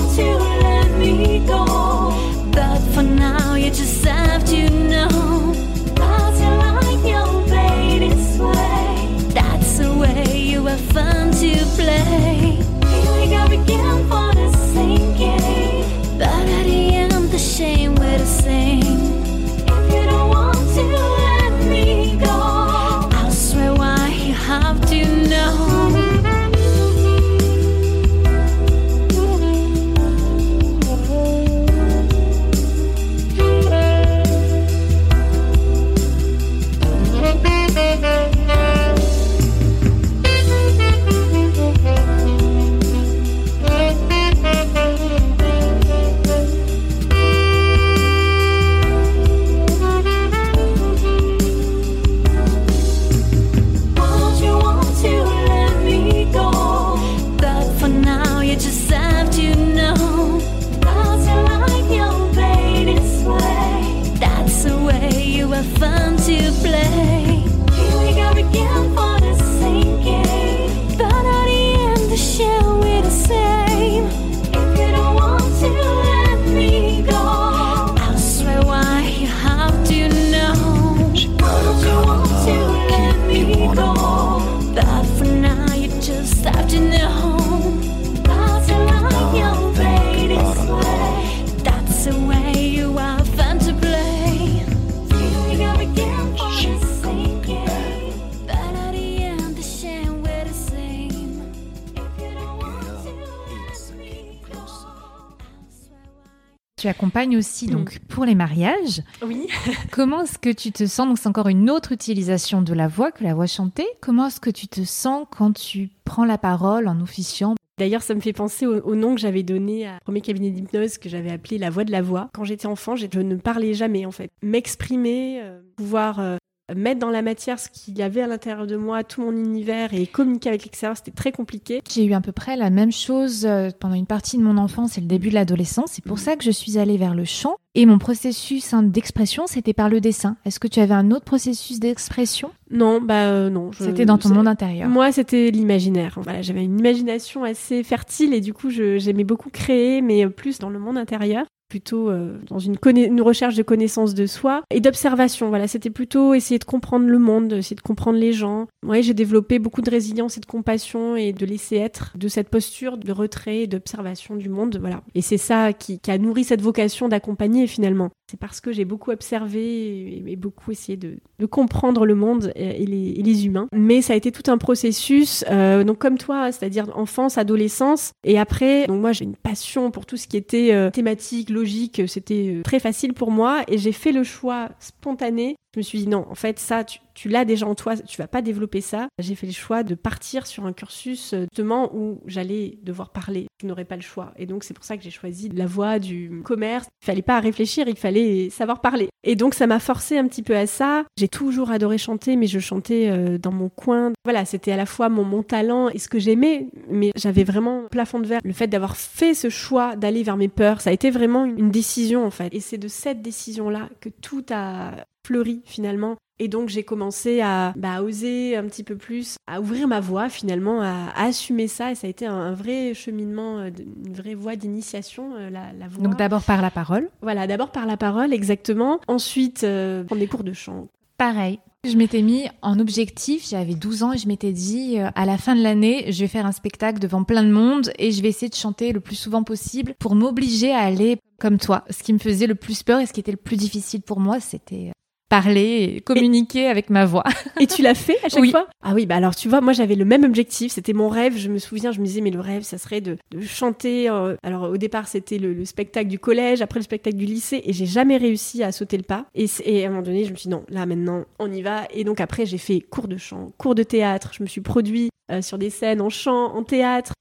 D: Accompagnes aussi donc pour les mariages.
B: Oui.
D: Comment est-ce que tu te sens? Donc c'est encore une autre utilisation de la voix que la voix chantée. Comment est-ce que tu te sens quand tu prends la parole en officiant?
B: D'ailleurs, ça me fait penser au, nom que j'avais donné à premier cabinet d'hypnose que j'avais appelé la voix de la voix. Quand j'étais enfant, je ne parlais jamais en fait. M'exprimer, euh, pouvoir euh, mettre dans la matière ce qu'il y avait à l'intérieur de moi, tout mon univers et communiquer avec l'extérieur, c'était très compliqué.
A: J'ai eu à peu près la même chose euh, pendant une partie de mon enfance et le début de l'adolescence. C'est pour ça que je suis allée vers le chant. Et mon processus hein, d'expression, c'était par le dessin. Est-ce que tu avais un autre processus d'expression?
B: Non, bah euh, non. je-
A: C'était dans ton monde intérieur.
B: Moi, c'était l'imaginaire. Voilà, j'avais une imagination assez fertile et du coup, je- j'aimais beaucoup créer, mais plus dans le monde intérieur, plutôt euh, dans une, recherche de connaissance de soi et d'observation. Voilà, c'était plutôt essayer de comprendre le monde, essayer de comprendre les gens. Ouais, j'ai développé beaucoup de résilience et de compassion et de laisser être de cette posture de retrait et d'observation du monde. Voilà, et c'est ça qui a nourri cette vocation d'accompagner finalement. C'est parce que j'ai beaucoup observé et, beaucoup essayé de, comprendre le monde et, les, humains. Mais ça a été tout un processus, euh, donc comme toi, c'est-à-dire enfance, adolescence, et après, moi j'ai une passion pour tout ce qui était euh, thématique, logique, c'était euh, très facile pour moi, et j'ai fait le choix spontané. Je me suis dit non, en fait ça, tu, l'as déjà en toi, tu vas pas développer ça. J'ai fait le choix de partir sur un cursus euh, justement où j'allais devoir parler. Je n'aurais pas le choix, et donc c'est pour ça que j'ai choisi la voie du commerce. Il fallait pas réfléchir, il fallait savoir parler. Et donc ça m'a forcé un petit peu à ça. J'ai toujours adoré chanter, mais je chantais euh, dans mon coin. Voilà, c'était à la fois mon, talent et ce que j'aimais, mais j'avais vraiment plafond de verre. Le fait d'avoir fait ce choix d'aller vers mes peurs, ça a été vraiment une décision en fait. Et c'est de cette décision-là que tout a fleuri finalement. Et donc j'ai commencé à, bah, à oser un petit peu plus, à ouvrir ma voix finalement, à, à assumer ça. Et ça a été un, un vrai cheminement, euh, une vraie voie d'initiation, euh, la, la voix.
A: Donc d'abord par la parole.
B: Voilà, d'abord par la parole, exactement. Ensuite, euh, prendre des cours de chant.
A: Pareil. Je m'étais mis en objectif, j'avais 12 ans et je m'étais dit euh, à la fin de l'année, je vais faire un spectacle devant plein de monde et je vais essayer de chanter le plus souvent possible pour m'obliger à aller comme toi. Ce qui me faisait le plus peur et ce qui était le plus difficile pour moi, c'était parler et communiquer avec ma voix.
B: Et tu l'as fait à chaque
A: Oui.
B: fois? Ah oui, bah alors tu vois, moi j'avais le même objectif, c'était mon rêve. Je me souviens, je me disais, mais le rêve, ça serait de, de chanter. euh, alors au départ, c'était le, le spectacle du collège, après le spectacle du lycée, et j'ai jamais réussi à sauter le pas. Et, et à un moment donné, je me suis dit, non, là maintenant, on y va. Et donc après, j'ai fait cours de chant, cours de théâtre, je me suis produit euh, sur des scènes en chant, en théâtre.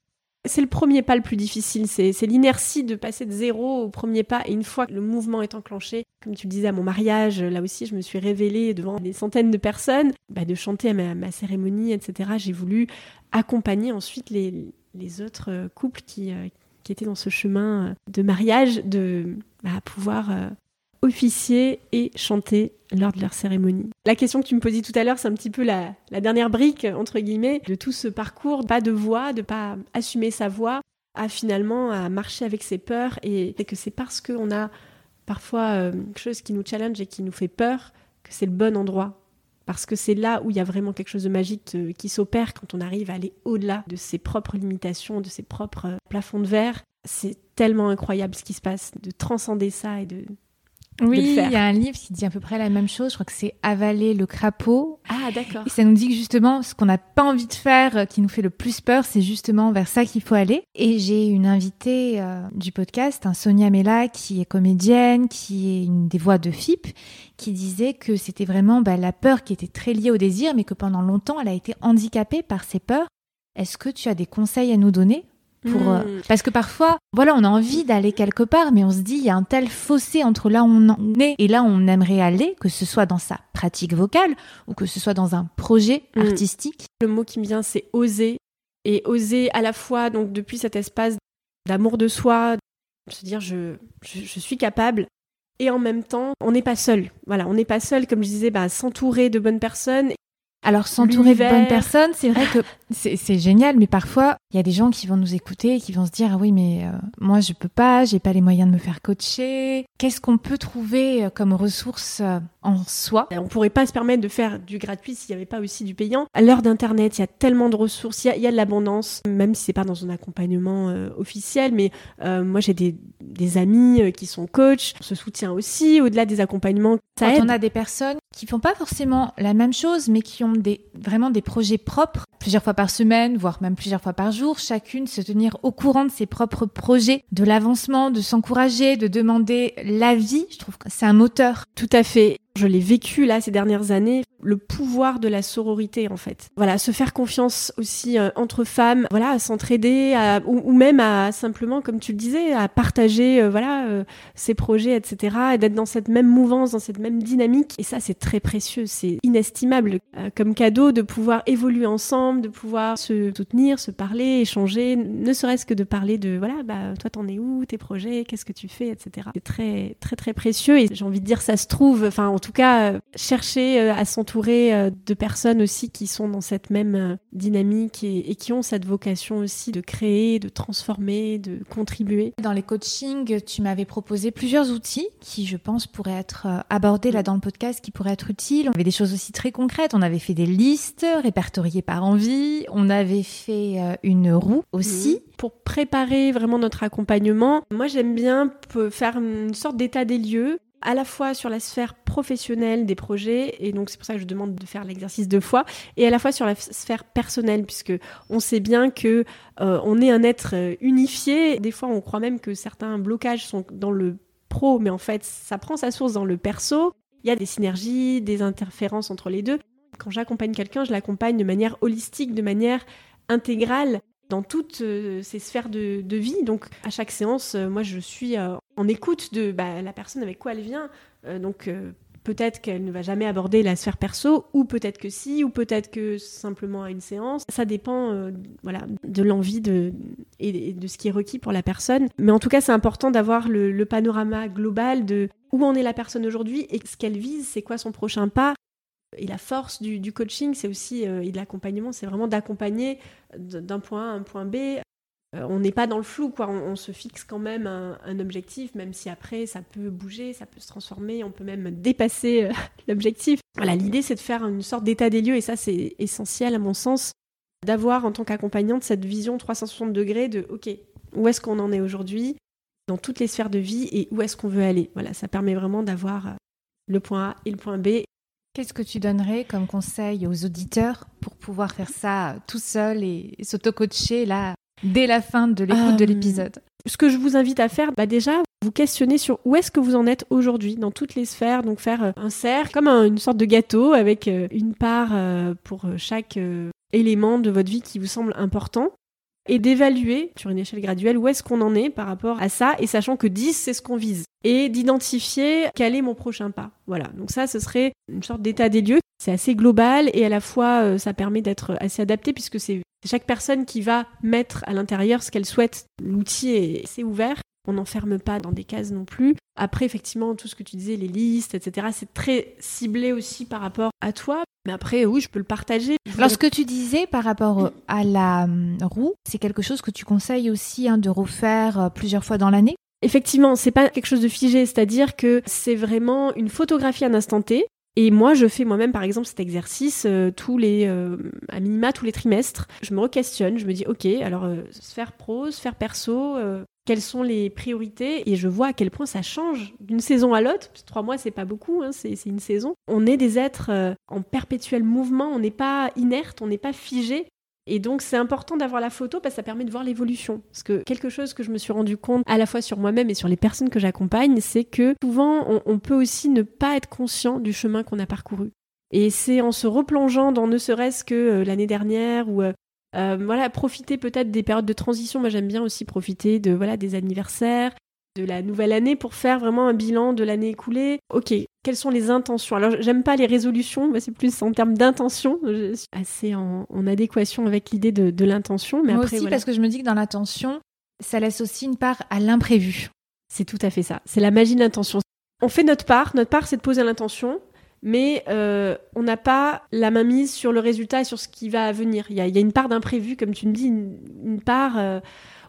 B: C'est le premier pas le plus difficile, c'est l'inertie de passer de zéro au premier pas. Et une fois que le mouvement est enclenché, comme tu le disais à mon mariage, là aussi je me suis révélée devant des centaines de personnes, bah, de chanter à ma, ma cérémonie, etc. J'ai voulu accompagner ensuite les, les autres euh, couples qui, euh, qui étaient dans ce chemin euh, de mariage, de bah, pouvoir officier et chanter lors de leur cérémonie. La question que tu me posais tout à l'heure, c'est un petit peu la, la dernière brique, entre guillemets, de tout ce parcours, pas de voix, de pas assumer sa voix, à finalement à marcher avec ses peurs. Et c'est que c'est parce qu'on a parfois euh, quelque chose qui nous challenge et qui nous fait peur que c'est le bon endroit. Parce que c'est là où il y a vraiment quelque chose de magique euh, qui s'opère quand on arrive à aller au-delà de ses propres limitations, de ses propres euh, plafonds de verre. C'est tellement incroyable ce qui se passe, de transcender ça et de...
A: Oui, il y a un livre qui dit à peu près la même chose. Je crois que c'est Avaler le crapaud.
B: Ah d'accord.
A: Et ça nous dit que justement, ce qu'on n'a pas envie de faire, euh, qui nous fait le plus peur, c'est justement vers ça qu'il faut aller. Et j'ai une invitée euh, du podcast, un Sonia Mella, qui est comédienne, qui est une des voix de FIP, qui disait que c'était vraiment bah, la peur qui était très liée au désir, mais que pendant longtemps, elle a été handicapée par ses peurs. Est-ce que tu as des conseils à nous donner pour euh,
B: Hmm.
A: parce que parfois voilà on a envie d'aller quelque part mais on se dit il y a un tel fossé entre là où on en est et là où on aimerait aller que ce soit dans sa pratique vocale ou que ce soit dans un projet
B: Mm.
A: artistique
B: Le mot qui me vient, c'est oser. Et oser à la fois, donc depuis cet espace d'amour de soi, se dire je, je, je suis capable. Et en même temps, on n'est pas seul. Voilà, on n'est pas seul, comme je disais, bah, s'entourer de bonnes personnes.
A: alors s'entourer de bonnes personnes c'est vrai que c'est génial mais parfois il y a des gens qui vont nous écouter et qui vont se dire ah oui mais euh, moi je peux pas j'ai pas les moyens de me faire coacher qu'est-ce qu'on peut trouver euh, comme ressources euh, en soi?
B: On pourrait pas se permettre de faire du gratuit s'il n'y avait pas aussi du payant. À l'heure d'Internet, il y a tellement de ressources, il y a, il y a de l'abondance, même si c'est pas dans un accompagnement euh, officiel. Mais euh, moi, j'ai des, des amis qui sont coachs, on se soutient aussi au-delà des accompagnements. Ça
A: Quand
B: aide.
A: on a des personnes qui font pas forcément la même chose, mais qui ont des, vraiment des projets propres, plusieurs fois par semaine, voire même plusieurs fois par jour, chacune se tenir au courant de ses propres projets, de l'avancement, de s'encourager, de demander l'avis, je trouve que c'est un moteur.
B: Tout à fait. Je l'ai vécu là ces dernières années, le pouvoir de la sororité en fait. Voilà, se faire confiance aussi euh, entre femmes, voilà, à s'entraider, ou, même à simplement, comme tu le disais, à partager, euh, voilà, euh, ses projets, etc. Et d'être dans cette même mouvance, dans cette même dynamique. Et ça, c'est très précieux, c'est inestimable comme cadeau de pouvoir évoluer ensemble, de pouvoir se soutenir, se parler, échanger, ne serait-ce que de parler de, voilà, bah toi t'en es où, tes projets, qu'est-ce que tu fais, etc. C'est très, très, très précieux. Et j'ai envie de dire, ça se trouve, enfin, en tout cas, chercher à s'entourer euh, de personnes aussi qui sont dans cette même euh, dynamique et, qui ont cette vocation aussi de créer, de transformer, de contribuer.
A: Dans les coachings, tu m'avais proposé plusieurs outils qui, je pense, pourraient être euh, abordés là dans le podcast, qui pourraient être utiles. On avait des choses aussi très concrètes. On avait fait des listes répertoriées par envie. On avait fait une roue aussi.
B: Pour préparer vraiment notre accompagnement, moi j'aime bien faire une sorte d'état des lieux à la fois sur la sphère professionnelle des projets, et donc c'est pour ça que je demande de faire l'exercice deux fois, et à la fois sur la sphère personnelle, puisque on sait bien que euh, on est un être euh, unifié. Des fois, on croit même que certains blocages sont dans le pro, mais en fait, ça prend sa source dans le perso. Il y a des synergies, des interférences entre les deux. Quand j'accompagne quelqu'un, je l'accompagne de manière holistique, de manière intégrale dans toutes euh, ces sphères de, vie. Donc à chaque séance, euh, moi je suis euh, en écoute de bah, la personne avec quoi elle vient. donc peut-être qu'elle ne va jamais aborder la sphère perso, ou peut-être que si, ou peut-être que simplement à une séance. Ça dépend voilà, de l'envie de, et de ce qui est requis pour la personne. Mais en tout cas, c'est important d'avoir le, le panorama global de où en est la personne aujourd'hui et ce qu'elle vise, c'est quoi son prochain pas. Et la force du, coaching, c'est aussi, et de l'accompagnement, c'est vraiment d'accompagner d'un point A à un point B. Euh, on n'est pas dans le flou, quoi. On, se fixe quand même un, objectif, même si après ça peut bouger, ça peut se transformer, on peut même dépasser euh, l'objectif. Voilà, l'idée c'est de faire une sorte d'état des lieux, et ça c'est essentiel à mon sens, d'avoir en tant qu'accompagnante cette vision 360 degrés de OK, où est-ce qu'on en est aujourd'hui dans toutes les sphères de vie et où est-ce qu'on veut aller. Voilà, ça permet vraiment d'avoir euh, le point A et le point B
A: Qu'est-ce que tu donnerais comme conseil aux auditeurs pour pouvoir faire ça tout seul et s'auto-coacher là dès la fin de l'écoute de euh, l'épisode?
B: Ce que je vous invite à faire, bah déjà, vous questionner sur où est-ce que vous en êtes aujourd'hui dans toutes les sphères. Donc faire euh, un cercle comme une sorte de gâteau avec euh, une part pour chaque élément de votre vie qui vous semble important et d'évaluer sur une échelle graduelle où est-ce qu'on en est par rapport à ça et sachant que 10 c'est ce qu'on vise et d'identifier quel est mon prochain pas. Voilà, donc ça ce serait une sorte d'état des lieux. C'est assez global et à la fois euh, ça permet d'être assez adapté puisque c'est chaque personne qui va mettre à l'intérieur ce qu'elle souhaite. L'outil est assez ouvert on n'enferme pas dans des cases non plus. Après, effectivement, tout ce que tu disais, les listes, etc., c'est très ciblé aussi par rapport à toi. Mais après, oui, je peux le partager.
A: Lorsque tu disais par rapport à la hum, roue, c'est quelque chose que tu conseilles aussi hein, de refaire euh, plusieurs fois dans l'année?
B: Effectivement, c'est pas quelque chose de figé, c'est-à-dire que c'est vraiment une photographie à un instant T. Et moi, je fais moi-même, par exemple, cet exercice euh, tous les, euh, à minima, tous les trimestres. Je me re-questionne, je me dis, ok, alors sphère pro, sphère perso, quelles sont les priorités et je vois à quel point ça change d'une saison à l'autre. Trois mois, c'est pas beaucoup, hein, c'est une saison. On est des êtres euh, en perpétuel mouvement, on n'est pas inerte, on n'est pas figé. Et donc c'est important d'avoir la photo parce que ça permet de voir l'évolution. Parce que quelque chose que je me suis rendu compte à la fois sur moi-même et sur les personnes que j'accompagne, c'est que souvent on, peut aussi ne pas être conscient du chemin qu'on a parcouru. Et c'est en se replongeant dans ne serait-ce que euh, l'année dernière ou euh, voilà, profiter peut-être des périodes de transition. Moi, j'aime bien aussi profiter de voilà des anniversaires, de la nouvelle année pour faire vraiment un bilan de l'année écoulée. Ok, quelles sont les intentions? Alors, j'aime pas les résolutions, mais c'est plus en termes d'intention. Je suis assez en, adéquation avec l'idée de, l'intention. Mais
A: Moi
B: après,
A: aussi, parce que je me dis que dans l'intention, ça laisse aussi une part à l'imprévu.
B: C'est tout à fait ça. C'est la magie de l'intention. On fait notre part. Notre part, c'est de poser l'intention mais euh, on n'a pas la main mise sur le résultat et sur ce qui va venir. Il y a, une part d'imprévu, comme tu me dis, une, part euh,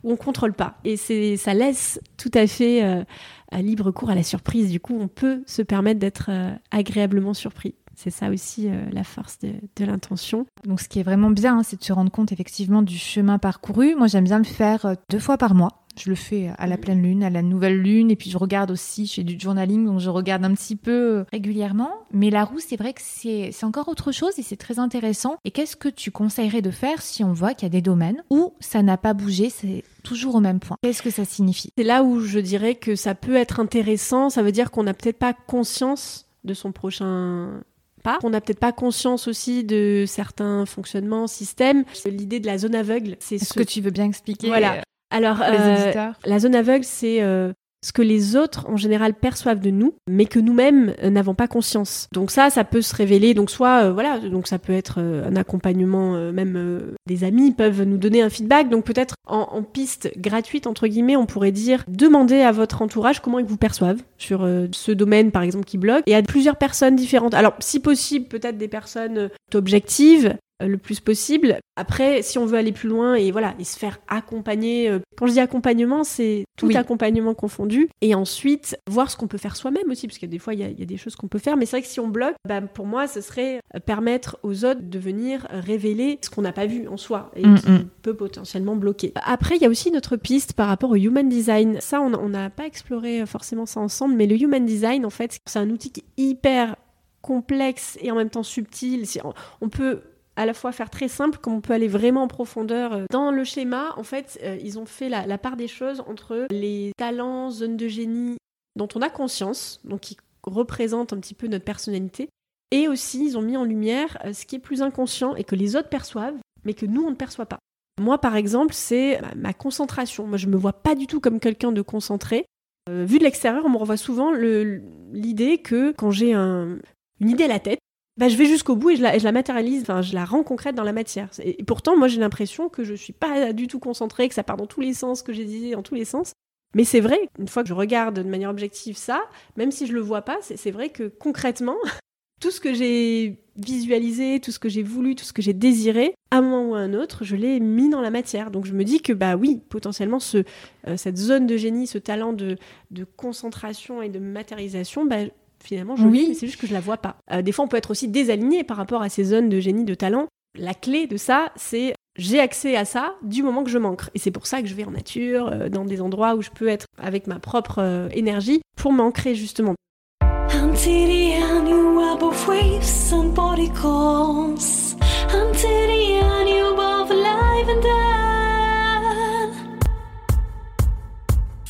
B: où on contrôle pas. Et ça laisse tout à fait euh, libre cours à la surprise. Du coup, on peut se permettre d'être agréablement surpris. C'est ça aussi la force de, l'intention.
A: Donc, ce qui est vraiment bien, hein, c'est de se rendre compte effectivement du chemin parcouru. Moi, j'aime bien le faire deux fois par mois. Je le fais à la pleine lune, à la nouvelle lune, et puis je regarde aussi, je fais du journaling, donc je regarde un petit peu euh, régulièrement. Mais la roue, c'est vrai que c'est encore autre chose et c'est très intéressant. Et qu'est-ce que tu conseillerais de faire si on voit qu'il y a des domaines où ça n'a pas bougé, c'est toujours au même point? Qu'est-ce que ça signifie?
B: C'est là où je dirais que ça peut être intéressant, ça veut dire qu'on n'a peut-être pas conscience de son prochain pas. On n'a peut-être pas conscience aussi de certains fonctionnements, systèmes. L'idée de la zone aveugle, c'est ce
A: que tu veux bien expliquer
B: Voilà. Alors, euh, la zone aveugle, c'est euh, ce que les autres en général perçoivent de nous, mais que nous-mêmes euh, n'avons pas conscience. Donc ça, ça peut se révéler. Donc soit, euh, voilà, donc ça peut être euh, un accompagnement, même des amis peuvent nous donner un feedback. Donc peut-être en, en piste gratuite entre guillemets, on pourrait dire demandez à votre entourage comment ils vous perçoivent sur ce domaine par exemple qui bloque et à plusieurs personnes différentes. Alors si possible, peut-être des personnes objectives le plus possible. Après, si on veut aller plus loin et voilà, et se faire accompagner. euh, Quand je dis accompagnement, c'est tout
A: Oui.
B: accompagnement confondu. Et ensuite, voir ce qu'on peut faire soi-même aussi, parce que des fois, il y, a- il y a des choses qu'on peut faire. Mais c'est vrai que si on bloque, bah, pour moi, ce serait euh, permettre aux autres de venir révéler ce qu'on n'a pas vu en soi et
A: Mm,
B: qui
A: mm.
B: peut potentiellement bloquer. Après, il y a aussi notre piste par rapport au human design. Ça, on n'a pas exploré euh, forcément ça ensemble, mais le human design, en fait, c'est un outil qui est hyper complexe et en même temps subtil. On peut à la fois faire très simple, comme on peut aller vraiment en profondeur. euh, Dans le schéma, en fait, euh, ils ont fait la, part des choses entre les talents, zones de génie dont on a conscience, donc qui représentent un petit peu notre personnalité, et aussi ils ont mis en lumière euh, ce qui est plus inconscient et que les autres perçoivent, mais que nous, on ne perçoit pas. Moi, par exemple, c'est ma, concentration. Moi, je me vois pas du tout comme quelqu'un de concentré. Vu de l'extérieur, on me revoit souvent l'idée que quand j'ai un- une idée à la tête, bah, je vais jusqu'au bout et je la, je la matérialise, enfin, je la rends concrète dans la matière. Et, pourtant, moi, j'ai l'impression que je suis pas du tout concentrée, que ça part dans tous les sens, que j'ai idées dans tous les sens. Mais c'est vrai, une fois que je regarde de manière objective ça, même si je le vois pas, c'est vrai que concrètement, tout ce que j'ai visualisé, tout ce que j'ai voulu, tout ce que j'ai désiré, à un moment ou à un autre, je l'ai mis dans la matière. Donc je me dis que bah oui, potentiellement ce, euh, cette zone de génie, ce talent de, de concentration et de matérialisation, bah, finalement je
A: Oui.
B: mais c'est juste que je la vois pas. Euh, des fois on peut être aussi désaligné par rapport à ces zones de génie, de talent. La clé de ça, c'est j'ai accès à ça du moment que je manque. Et c'est pour ça que je vais en nature, euh, dans des endroits où je peux être avec ma propre euh, énergie pour m'ancrer justement.
D: Until the end, you are both waves and body calls. Until the end, you both alive and dead.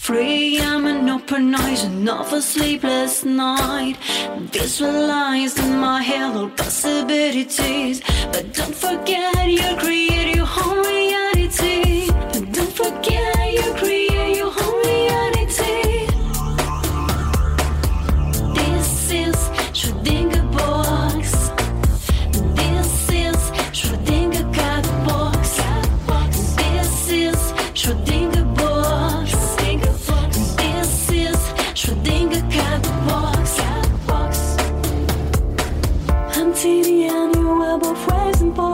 D: Free, I'm an open eyes, another sleepless night. Visualized in my head all possibilities. But don't forget, you create your own reality. Don't forget, you create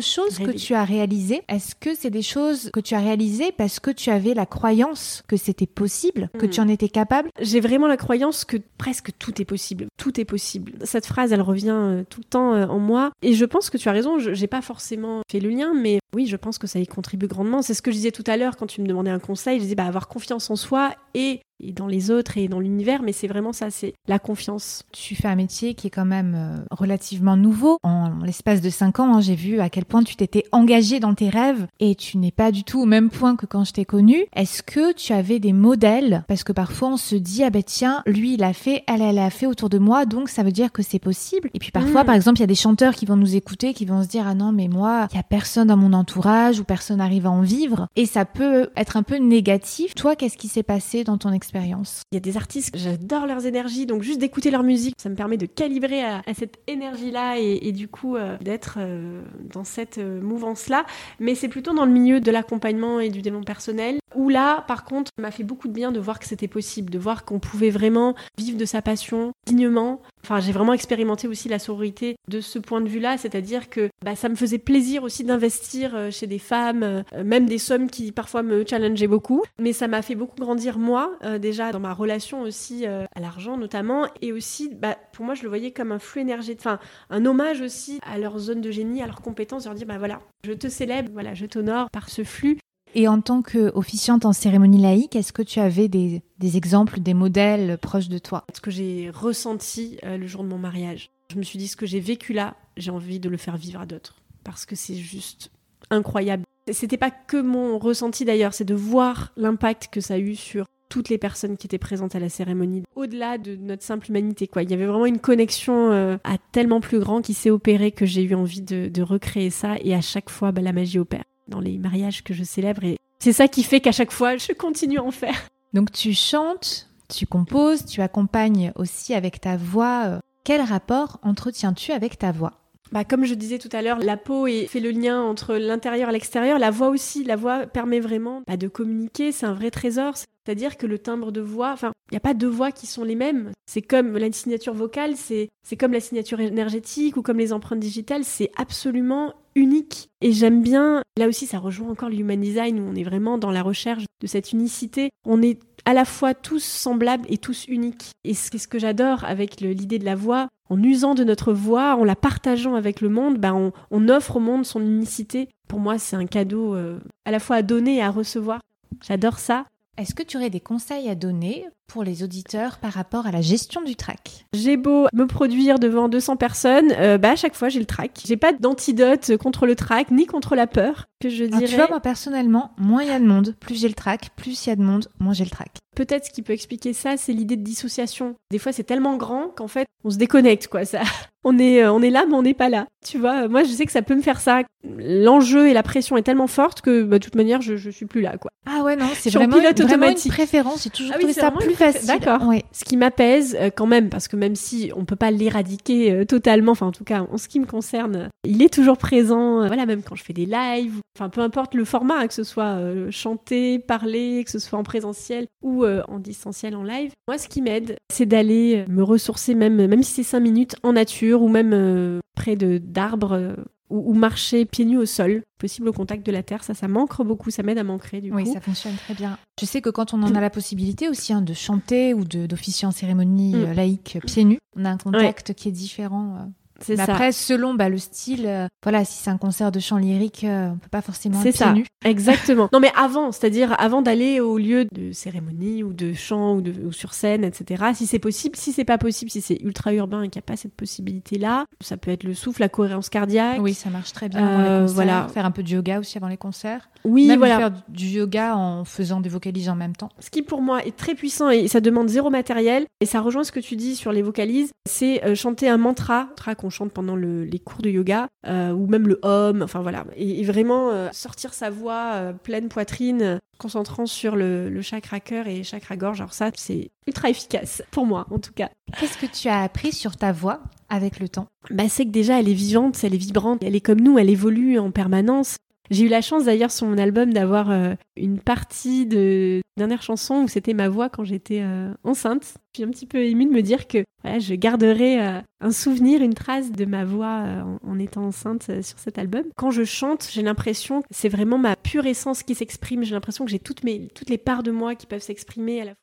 A: choses que tu as réalisées, est-ce que c'est des choses que tu as réalisées parce que tu avais la croyance que c'était possible, que
B: Hmm.
A: tu en étais capable?
B: J'ai vraiment la croyance que presque tout est possible. Tout est possible. Cette phrase, elle revient euh, tout le temps euh, en moi. Et je pense que tu as raison, je- j'ai pas forcément fait le lien, mais oui, je pense que ça y contribue grandement. C'est ce que je disais tout à l'heure quand tu me demandais un conseil. Je disais bah, avoir confiance en soi et, et dans les autres et dans l'univers, mais c'est vraiment ça, c'est la confiance.
A: Tu fais un métier qui est quand même euh, relativement nouveau. En l'espace de cinq ans, hein, j'ai vu à quel point tu t'étais engagé dans tes rêves et tu n'es pas du tout au même point que quand je t'ai connu. Est-ce que tu avais des modèles? Parce que parfois on se dit ah ben tiens, lui il a fait, elle elle a fait autour de moi, donc ça veut dire que c'est possible. Et puis parfois,
B: Mm.
A: par exemple, il y a des chanteurs qui vont nous écouter, qui vont se dire ah non mais moi il y a personne dans mon entourage ou personne n'arrive à en vivre et ça peut être un peu négatif. Toi, qu'est-ce qui s'est passé dans ton expérience
B: Il y a des artistes, j'adore leurs énergies, donc juste d'écouter leur musique, ça me permet de calibrer à, cette énergie-là et, et du coup euh, d'être euh, dans cette euh, mouvance-là. Mais c'est plutôt dans le milieu de l'accompagnement et du développement personnel, où là, par contre, m'a fait beaucoup de bien de voir que c'était possible, de voir qu'on pouvait vraiment vivre de sa passion dignement. Enfin, j'ai vraiment expérimenté aussi la sororité de ce point de vue-là, c'est-à-dire que bah, ça me faisait plaisir aussi d'investir euh, chez des femmes, euh, même des sommes qui parfois me challengeaient beaucoup. Mais ça m'a fait beaucoup grandir moi, euh, déjà dans ma relation aussi à l'argent notamment, et aussi, bah, pour moi, je le voyais comme un flux énergétique, enfin, un hommage aussi à leur zone de génie, à leurs compétences, leur dire, bah voilà, je te célèbre, voilà, je t'honore par ce flux.
A: Et en tant qu'officiante en cérémonie laïque, est-ce que tu avais des, exemples, des modèles proches de toi?
B: Ce que j'ai ressenti euh, le jour de mon mariage. Je me suis dit, ce que j'ai vécu là, j'ai envie de le faire vivre à d'autres. Parce que c'est juste incroyable. C'était pas que mon ressenti d'ailleurs, c'est de voir l'impact que ça a eu sur toutes les personnes qui étaient présentes à la cérémonie, au-delà de notre simple humanité. Quoi. Il y avait vraiment une connexion euh, à tellement plus grand qui s'est opérée que j'ai eu envie de, de recréer ça et à chaque fois, bah, la magie opère dans les mariages que je célèbre et c'est ça qui fait qu'à chaque fois, je continue à en faire.
A: Donc tu chantes, tu composes, tu accompagnes aussi avec ta voix. Quel rapport entretiens-tu avec ta voix?
B: Bah, comme je disais tout à l'heure, la peau fait le lien entre l'intérieur et l'extérieur. La voix aussi, la voix permet vraiment bah, de communiquer. C'est un vrai trésor. C'est-à-dire que le timbre de voix, enfin, il n'y a pas deux voix qui sont les mêmes. C'est comme la signature vocale, c'est comme la signature énergétique ou comme les empreintes digitales. C'est absolument unique. Et j'aime bien, là aussi, ça rejoint encore le human design où on est vraiment dans la recherche de cette unicité. On est à la fois tous semblables et tous uniques. Et c'est ce que j'adore avec l'idée de la voix. En usant de notre voix, en la partageant avec le monde, bah on, on offre au monde son unicité. Pour moi, c'est un cadeau euh, à la fois à donner et à recevoir. J'adore ça.
A: Est-ce que tu aurais des conseils à donner pour les auditeurs par rapport à la gestion du trac?
B: J'ai beau me produire devant 200 personnes, euh, bah à chaque fois j'ai le trac. J'ai pas d'antidote contre le trac ni contre la peur que je
A: Ah,
B: dirais.
A: Tu vois, moi personnellement, moins il y a de monde, plus j'ai le trac, plus il y a de monde, moins j'ai le trac.
B: Peut-être ce qui peut expliquer ça, c'est l'idée de dissociation. Des fois, c'est tellement grand qu'en fait, on se déconnecte, quoi. Ça, on est, euh, on est là, mais on n'est pas là. Tu vois, euh, moi, je sais que ça peut me faire ça. L'enjeu et la pression est tellement forte que, bah, de toute manière, je, je suis plus là, quoi.
A: Ah ouais, non, c'est vraiment,
B: pilote
A: vraiment une
B: automatique.
A: préférence. J'ai toujours
B: Ah oui,
A: trouvé ça plus
B: une
A: facile.
B: D'accord.
A: Ouais.
B: Ce qui m'apaise euh, quand même, parce que même si on peut pas l'éradiquer euh, totalement, enfin en tout cas en ce qui me concerne, il est toujours présent. euh, voilà, même quand je fais des lives, enfin peu importe le format, hein, que ce soit chanter, parler, que ce soit en présentiel ou euh, en distanciel en live. Moi, ce qui m'aide, c'est d'aller euh, me ressourcer même, même si c'est cinq minutes en nature ou même euh, près de d'arbres. euh, ou, marcher pieds nus au sol, possible au contact de la terre, ça, ça m'ancre beaucoup, ça m'aide à m'ancrer du
A: Oui,
B: coup.
A: ça fonctionne très bien. Je sais que quand on en a la possibilité aussi hein, de chanter ou de- d'officier en cérémonie
B: Mm.
A: laïque pieds nus, on a un contact qui est différent.
B: C'est
A: Mais
B: ça.
A: après, selon bah, le style, euh, voilà, si c'est un concert de chant lyrique, euh, on peut pas forcément
B: C'est ça.
A: nus.
B: Exactement. Non, mais avant, c'est-à-dire avant d'aller au lieu de cérémonie ou de chant ou, de, ou sur scène, etc. Si c'est possible, si c'est pas possible, si c'est ultra urbain et qu'il n'y a pas cette possibilité-là, ça peut être le souffle, la cohérence cardiaque.
A: Oui, ça marche très bien avant
B: Euh,
A: les concerts.
B: voilà.
A: Faire un peu de yoga aussi avant les concerts.
B: Oui,
A: Même
B: voilà.
A: faire du yoga en faisant des vocalises en même temps.
B: Ce qui pour moi est très puissant et ça demande zéro matériel et ça rejoint ce que tu dis sur les vocalises, c'est euh, chanter un mantra, mantra qu'on chante pendant le- les cours de yoga euh, ou même le home, enfin voilà, et, et vraiment euh, sortir sa voix euh, pleine poitrine, concentrant sur le, le chakra cœur et chakra gorge. Alors ça, c'est ultra efficace pour moi en tout cas.
A: Qu'est-ce que tu as appris sur ta voix avec le temps?
B: Bah, c'est que déjà elle est vivante, elle est vibrante, elle est comme nous, elle évolue en permanence. J'ai eu la chance d'ailleurs sur mon album d'avoir euh, une partie de dernière chanson où c'était ma voix quand j'étais euh, enceinte. Je suis un petit peu émue de me dire que je garderai euh, un souvenir, une trace de ma voix en, étant enceinte sur cet album. Quand je chante, j'ai l'impression que c'est vraiment ma pure essence qui s'exprime. J'ai l'impression que j'ai toutes, mes, toutes les parts de moi qui peuvent s'exprimer,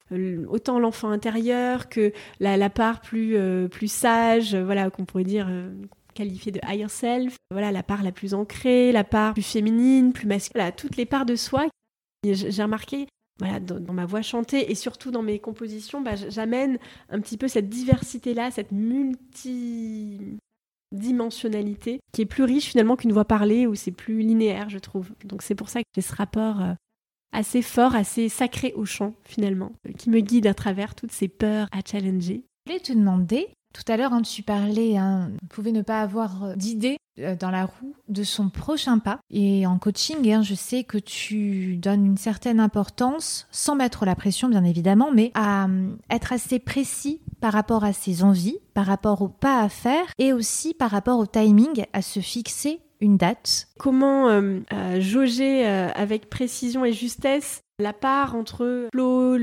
B: autant l'enfant intérieur que la, la part plus, plus sage, voilà, qu'on pourrait dire qualifiée de higher self, voilà la part la plus ancrée, la part plus féminine, plus masculine, toutes les parts de soi. J'ai remarqué voilà, dans, ma voix chantée et surtout dans mes compositions, bah, j'amène un petit peu cette diversité-là, cette multidimensionnalité qui est plus riche finalement qu'une voix parlée où c'est plus linéaire, je trouve. Donc c'est pour ça que j'ai ce rapport euh, assez fort, assez sacré au chant finalement, euh, qui me guide à travers toutes ces peurs à challenger.
A: Je voulais te demander, tout à l'heure, hein, tu parlais, hein, ne pouvait ne pas avoir euh, d'idée euh, dans la roue de son prochain pas. Et en coaching, hein, je sais que tu donnes une certaine importance, sans mettre la pression bien évidemment, mais à euh, être assez précis par rapport à ses envies, par rapport au pas à faire et aussi par rapport au timing, à se fixer une date.
B: Comment jauger avec précision et justesse la part entre flow,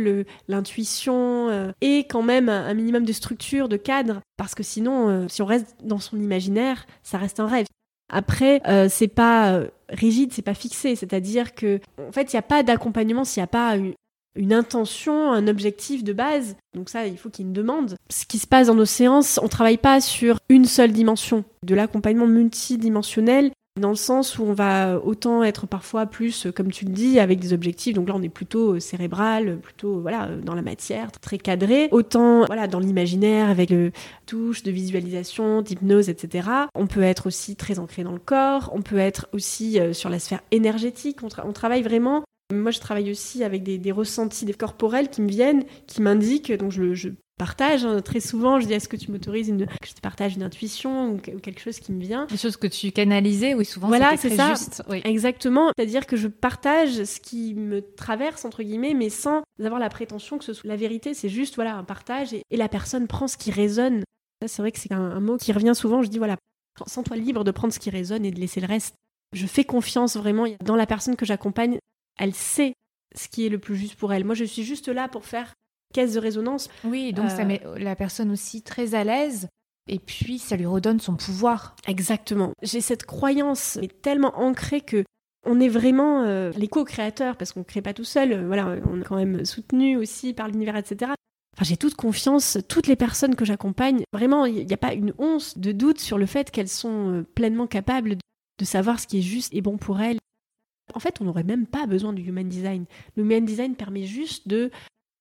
B: l'intuition euh, et quand même un, minimum de structure, de cadre, parce que sinon, euh, si on reste dans son imaginaire, ça reste un rêve. Après, euh, c'est pas rigide, c'est pas fixé, c'est-à-dire que en fait, il n'y a pas d'accompagnement s'il n'y a pas une, une, intention, un objectif de base. Donc ça, il faut qu'il y ait une demande. Ce qui se passe dans nos séances, on travaille pas sur une seule dimension. De l'accompagnement multidimensionnel, dans le sens où on va autant être parfois plus, comme tu le dis, avec des objectifs. Donc là, on est plutôt euh, cérébral, plutôt voilà euh, dans la matière, très cadré. Autant voilà dans l'imaginaire, avec le touche de visualisation, d'hypnose, etc. On peut être aussi très ancré dans le corps. On peut être aussi euh, sur la sphère énergétique. On, travaille vraiment moi, je travaille aussi avec des, ressentis des corporels qui me viennent, qui m'indiquent. Donc, je partage. Hein. Très souvent, je dis est-ce que tu m'autorises une... que je te partage une intuition ou, quelque chose qui me vient?
A: Des choses que tu canalisais, oui, souvent
B: voilà, c'est ça.
A: Juste. Oui.
B: Exactement. C'est-à-dire que je partage ce qui me traverse, entre guillemets, mais sans avoir la prétention que ce soit la vérité. C'est juste, voilà, un partage et, la personne prend ce qui résonne. Ça, c'est vrai que c'est un, mot qui revient souvent. Je dis, voilà, sens-toi libre de prendre ce qui résonne et de laisser le reste. Je fais confiance vraiment dans la personne que j'accompagne. Elle sait ce qui est le plus juste pour elle. Moi, je suis juste là pour faire caisse de résonance.
A: Oui, donc ça euh, met la personne aussi très à l'aise. Et puis, ça lui redonne son pouvoir.
B: Exactement. J'ai cette croyance mais tellement ancrée que on est vraiment euh, les co-créateurs parce qu'on ne crée pas tout seul. Euh, voilà, on est quand même soutenu aussi par l'univers, etc. Enfin, j'ai toute confiance, toutes les personnes que j'accompagne, vraiment, il n'y a pas une once de doute sur le fait qu'elles sont pleinement capables de savoir ce qui est juste et bon pour elles. En fait, on n'aurait même pas besoin du human design. Le human design permet juste de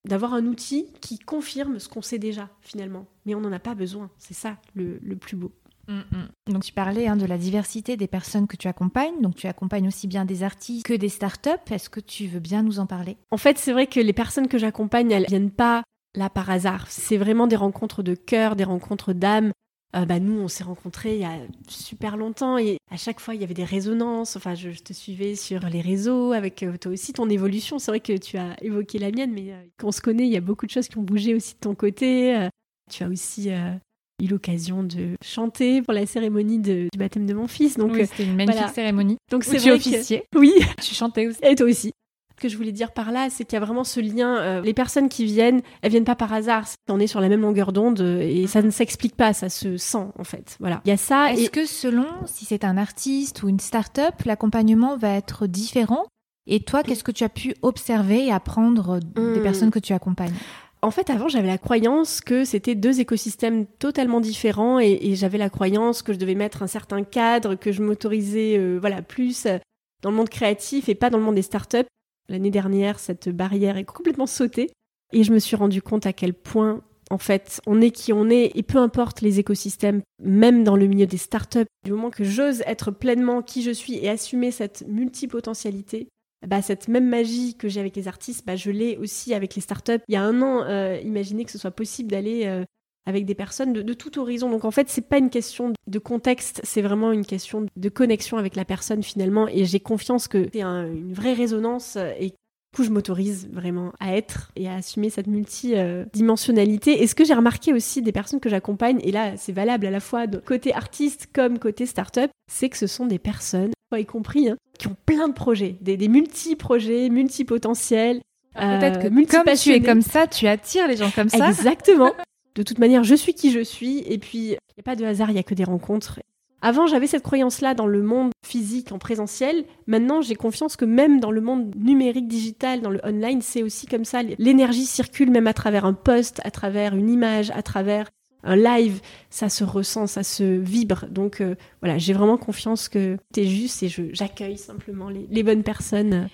B: d'avoir un outil qui confirme ce qu'on sait déjà finalement. Mais on n'en a pas besoin. C'est ça le, plus beau.
A: Mm, mm. Donc tu parlais hein, de la diversité des personnes que tu accompagnes. Donc tu accompagnes aussi bien des artistes que des startups. Est-ce que tu veux bien nous en parler?
B: En fait, c'est vrai que les personnes que j'accompagne, elles viennent pas là par hasard. C'est vraiment des rencontres de cœur, des rencontres d'âme. Euh, bah, nous, on s'est rencontrés il y a super longtemps et à chaque fois, il y avait des résonances. Enfin, je, te suivais sur les réseaux avec euh, toi aussi ton évolution. C'est vrai que tu as évoqué la mienne, mais euh, quand on se connaît, il y a beaucoup de choses qui ont bougé aussi de ton côté. tu as aussi eu l'occasion de chanter pour la cérémonie du baptême de mon fils.
A: Donc, c'était une magnifique cérémonie.
B: Donc,
A: c'est officier.
B: Oui.
A: Tu chantais aussi.
B: Et toi aussi que je voulais dire par là, c'est qu'il y a vraiment ce lien. Euh, les personnes qui viennent, elles viennent pas par hasard. On est sur la même longueur d'onde euh, et ça ne s'explique pas, ça se sent en fait. Voilà. Il y a ça.
A: Est-ce que selon si c'est un artiste ou une start-up, l'accompagnement va être différent? Et toi, qu'est-ce que tu as pu observer et apprendre des hmm. personnes que tu accompagnes?
B: En fait, avant, j'avais la croyance que c'était deux écosystèmes totalement différents et, j'avais la croyance que je devais mettre un certain cadre, que je m'autorisais, euh, voilà, plus dans le monde créatif et pas dans le monde des startups. L'année dernière, cette barrière est complètement sautée et je me suis rendu compte à quel point en fait, on est qui on est et peu importe les écosystèmes, même dans le milieu des startups, du moment que j'ose être pleinement qui je suis et assumer cette multipotentialité, bah, cette même magie que j'ai avec les artistes, bah, je l'ai aussi avec les startups. Il y a un an, euh, imaginez que ce soit possible d'aller euh, avec des personnes de, tout horizon. Donc en fait, c'est pas une question de contexte, c'est vraiment une question de connexion avec la personne finalement. Et j'ai confiance que c'est une vraie résonance et Du coup, je m'autorise vraiment à être et à assumer cette multidimensionnalité. Et ce que j'ai remarqué aussi des personnes que j'accompagne, et là, c'est valable à la fois de côté artiste comme côté start-up, c'est que ce sont des personnes, y compris, hein, qui ont plein de projets, des, des multi-projets, multi-potentiels.
A: Peut-être que comme tu es comme ça, tu attires les gens comme ça.
B: Exactement. De toute manière, je suis qui je suis. Et puis, il n'y a pas de hasard, il n'y a que des rencontres. Avant, j'avais cette croyance-là dans le monde physique, en présentiel. Maintenant, j'ai confiance que même dans le monde numérique, digital, dans le online, c'est aussi comme ça. L'énergie circule même à travers un post, à travers une image, à travers un live. Ça se ressent, ça se vibre. Donc euh, voilà, j'ai vraiment confiance que tu es juste et j'accueille simplement les bonnes personnes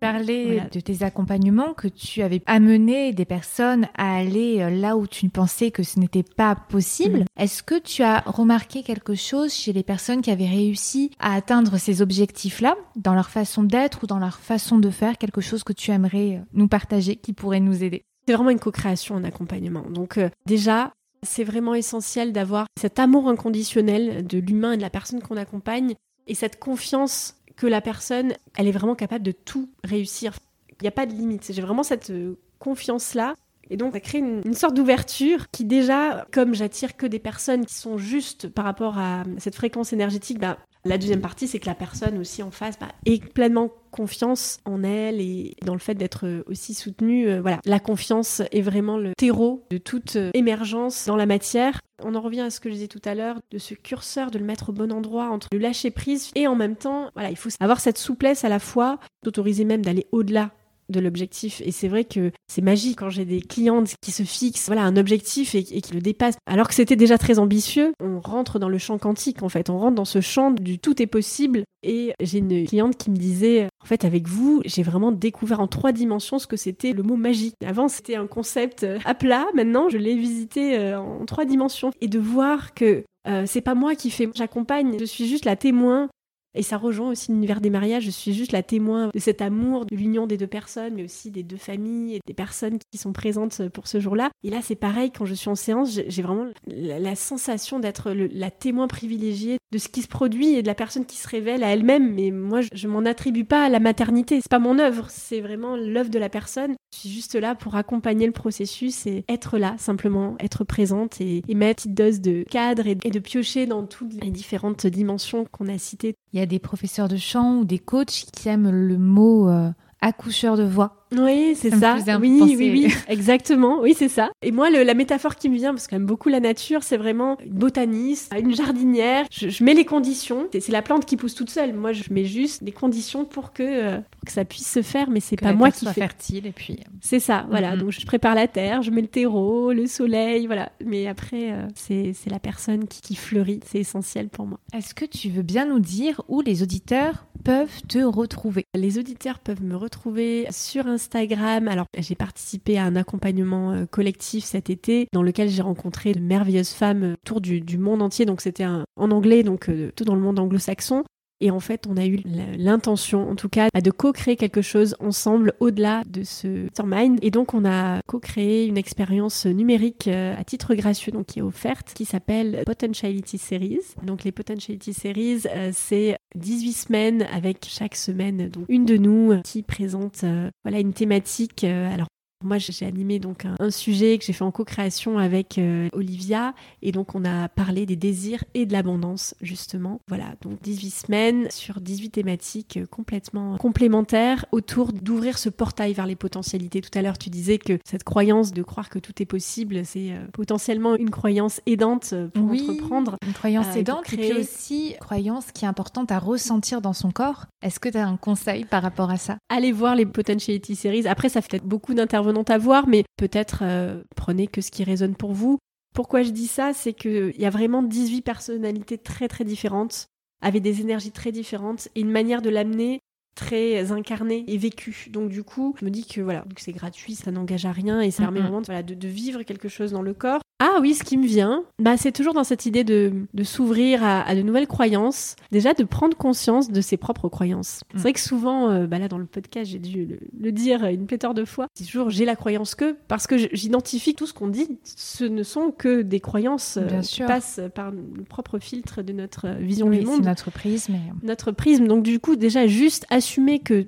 A: parler de tes accompagnements, que tu avais amené des personnes à aller euh, là où tu ne pensais que ce n'était pas possible. Mm. Est-ce que tu as remarqué quelque chose chez les personnes qui avaient réussi à atteindre ces objectifs-là, dans leur façon d'être ou dans leur façon de faire, quelque chose que tu aimerais euh, nous partager, qui pourrait nous aider?
B: C'est vraiment une co-création en accompagnement. Donc euh, déjà, c'est vraiment essentiel d'avoir cet amour inconditionnel de l'humain et de la personne qu'on accompagne et cette confiance que la personne, elle est vraiment capable de tout réussir. Il n'y a pas de limite. J'ai vraiment cette euh, confiance-là. Et donc, ça crée une, sorte d'ouverture qui déjà, comme j'attire que des personnes qui sont justes par rapport à cette fréquence énergétique, bah, la deuxième partie, c'est que la personne aussi en face bah, ait pleinement confiance en elle et dans le fait d'être aussi soutenue. Euh, voilà, la confiance est vraiment le terreau de toute euh, émergence dans la matière. On en revient à ce que je disais tout à l'heure, de ce curseur, de le mettre au bon endroit entre le lâcher prise et en même temps, voilà, il faut avoir cette souplesse à la fois, d'autoriser même d'aller au-delà de l'objectif. Et c'est vrai que c'est magique quand j'ai des clientes qui se fixent voilà, un objectif et, qui le dépassent. Alors que c'était déjà très ambitieux, on rentre dans le champ quantique en fait. On rentre dans ce champ du tout est possible. Et j'ai une cliente qui me disait, en fait, avec vous, j'ai vraiment découvert en trois dimensions ce que c'était le mot magique. Avant, c'était un concept euh, à plat. Maintenant, je l'ai visité euh, en trois dimensions. Et de voir que euh, c'est pas moi qui fais, j'accompagne, je suis juste la témoin et ça rejoint aussi l'univers des mariages. Je suis juste la témoin de cet amour, de l'union des deux personnes, mais aussi des deux familles et des personnes qui sont présentes pour ce jour-là. Et là, c'est pareil, quand je suis en séance, j'ai vraiment la, sensation d'être la témoin privilégiée de ce qui se produit et de la personne qui se révèle à elle-même. Mais moi, je, m'en attribue pas à la maternité. C'est pas mon œuvre, c'est vraiment l'œuvre de la personne. Je suis juste là pour accompagner le processus et être là, simplement, être présente et, mettre une dose de cadre et, de piocher dans toutes les différentes dimensions qu'on a citées.
A: Des professeurs de chant ou des coachs qui aiment le mot euh, accoucheur de voix.
B: Oui, c'est ça. Oui, oui, oui, exactement. Oui, c'est ça. Et moi, la métaphore qui me vient, parce que j'aime beaucoup la nature, c'est vraiment une botaniste, une jardinière. Je, mets les conditions. C'est la plante qui pousse toute seule. Moi, je mets juste les conditions pour que, euh, que ça puisse se faire, mais c'est pas moi qui
A: soit
B: fais.
A: fertile et puis. Euh,
B: c'est ça. Voilà. Mm-hmm. Donc, je prépare la terre, je mets le terreau, le soleil, voilà. Mais après, euh, c'est la personne qui, qui fleurit. C'est essentiel pour moi.
A: Est-ce que tu veux bien nous dire où les auditeurs peuvent te retrouver?
B: Les auditeurs peuvent me retrouver sur Instagram Instagram. Alors, j'ai participé à un accompagnement euh, collectif cet été dans lequel j'ai rencontré de merveilleuses femmes euh, autour du, monde entier. Donc, c'était en anglais, donc euh, tout dans le monde anglo-saxon. Et en fait, on a eu l'intention, en tout cas, de co-créer quelque chose ensemble au-delà de ce Mind. Et donc, on a co-créé une expérience numérique euh, à titre gracieux, donc qui est offerte, qui s'appelle Potentiality Series. Donc, les Potentiality Series, euh, c'est 18 semaines avec chaque semaine, donc une de nous qui présente, euh, voilà, une thématique. alors, moi, j'ai animé donc un, sujet que j'ai fait en co-création avec euh, Olivia et donc on a parlé des désirs et de l'abondance justement. Voilà, donc 18 semaines sur 18 thématiques euh, complètement complémentaires autour d'ouvrir ce portail vers les potentialités. Tout à l'heure, tu disais que cette croyance de croire que tout est possible, c'est euh, potentiellement une croyance aidante pour entreprendre.
A: Une croyance aidante et puis aussi croyance qui est importante à ressentir dans son corps. Est-ce que tu as un conseil par rapport à ça?
B: Allez voir les Potentiality Series. Après, ça fait beaucoup d'intervenants à voir, mais peut-être euh, prenez que ce qui résonne pour vous. Pourquoi je dis ça C'est qu'il y a vraiment 18 personnalités très très différentes, avec des énergies très différentes, et une manière de l'amener très incarnée et vécue. Donc du coup, je me dis que voilà, c'est gratuit, ça n'engage à rien et ça permet vraiment de, de, vivre quelque chose dans le corps. Ah oui, ce qui me vient, bah, c'est toujours dans cette idée de, s'ouvrir à, de nouvelles croyances. Déjà, de prendre conscience de ses propres croyances. C'est mm. vrai que souvent, euh, bah là, dans le podcast, j'ai dû le, dire une pléthore de fois. C'est toujours j'ai la croyance que, parce que j'identifie tout ce qu'on dit. Ce ne sont que des croyances euh, qui passent par le propre filtre de notre vision du monde.
A: notre prisme.
B: Notre prisme. Donc, du coup, déjà, juste assumer que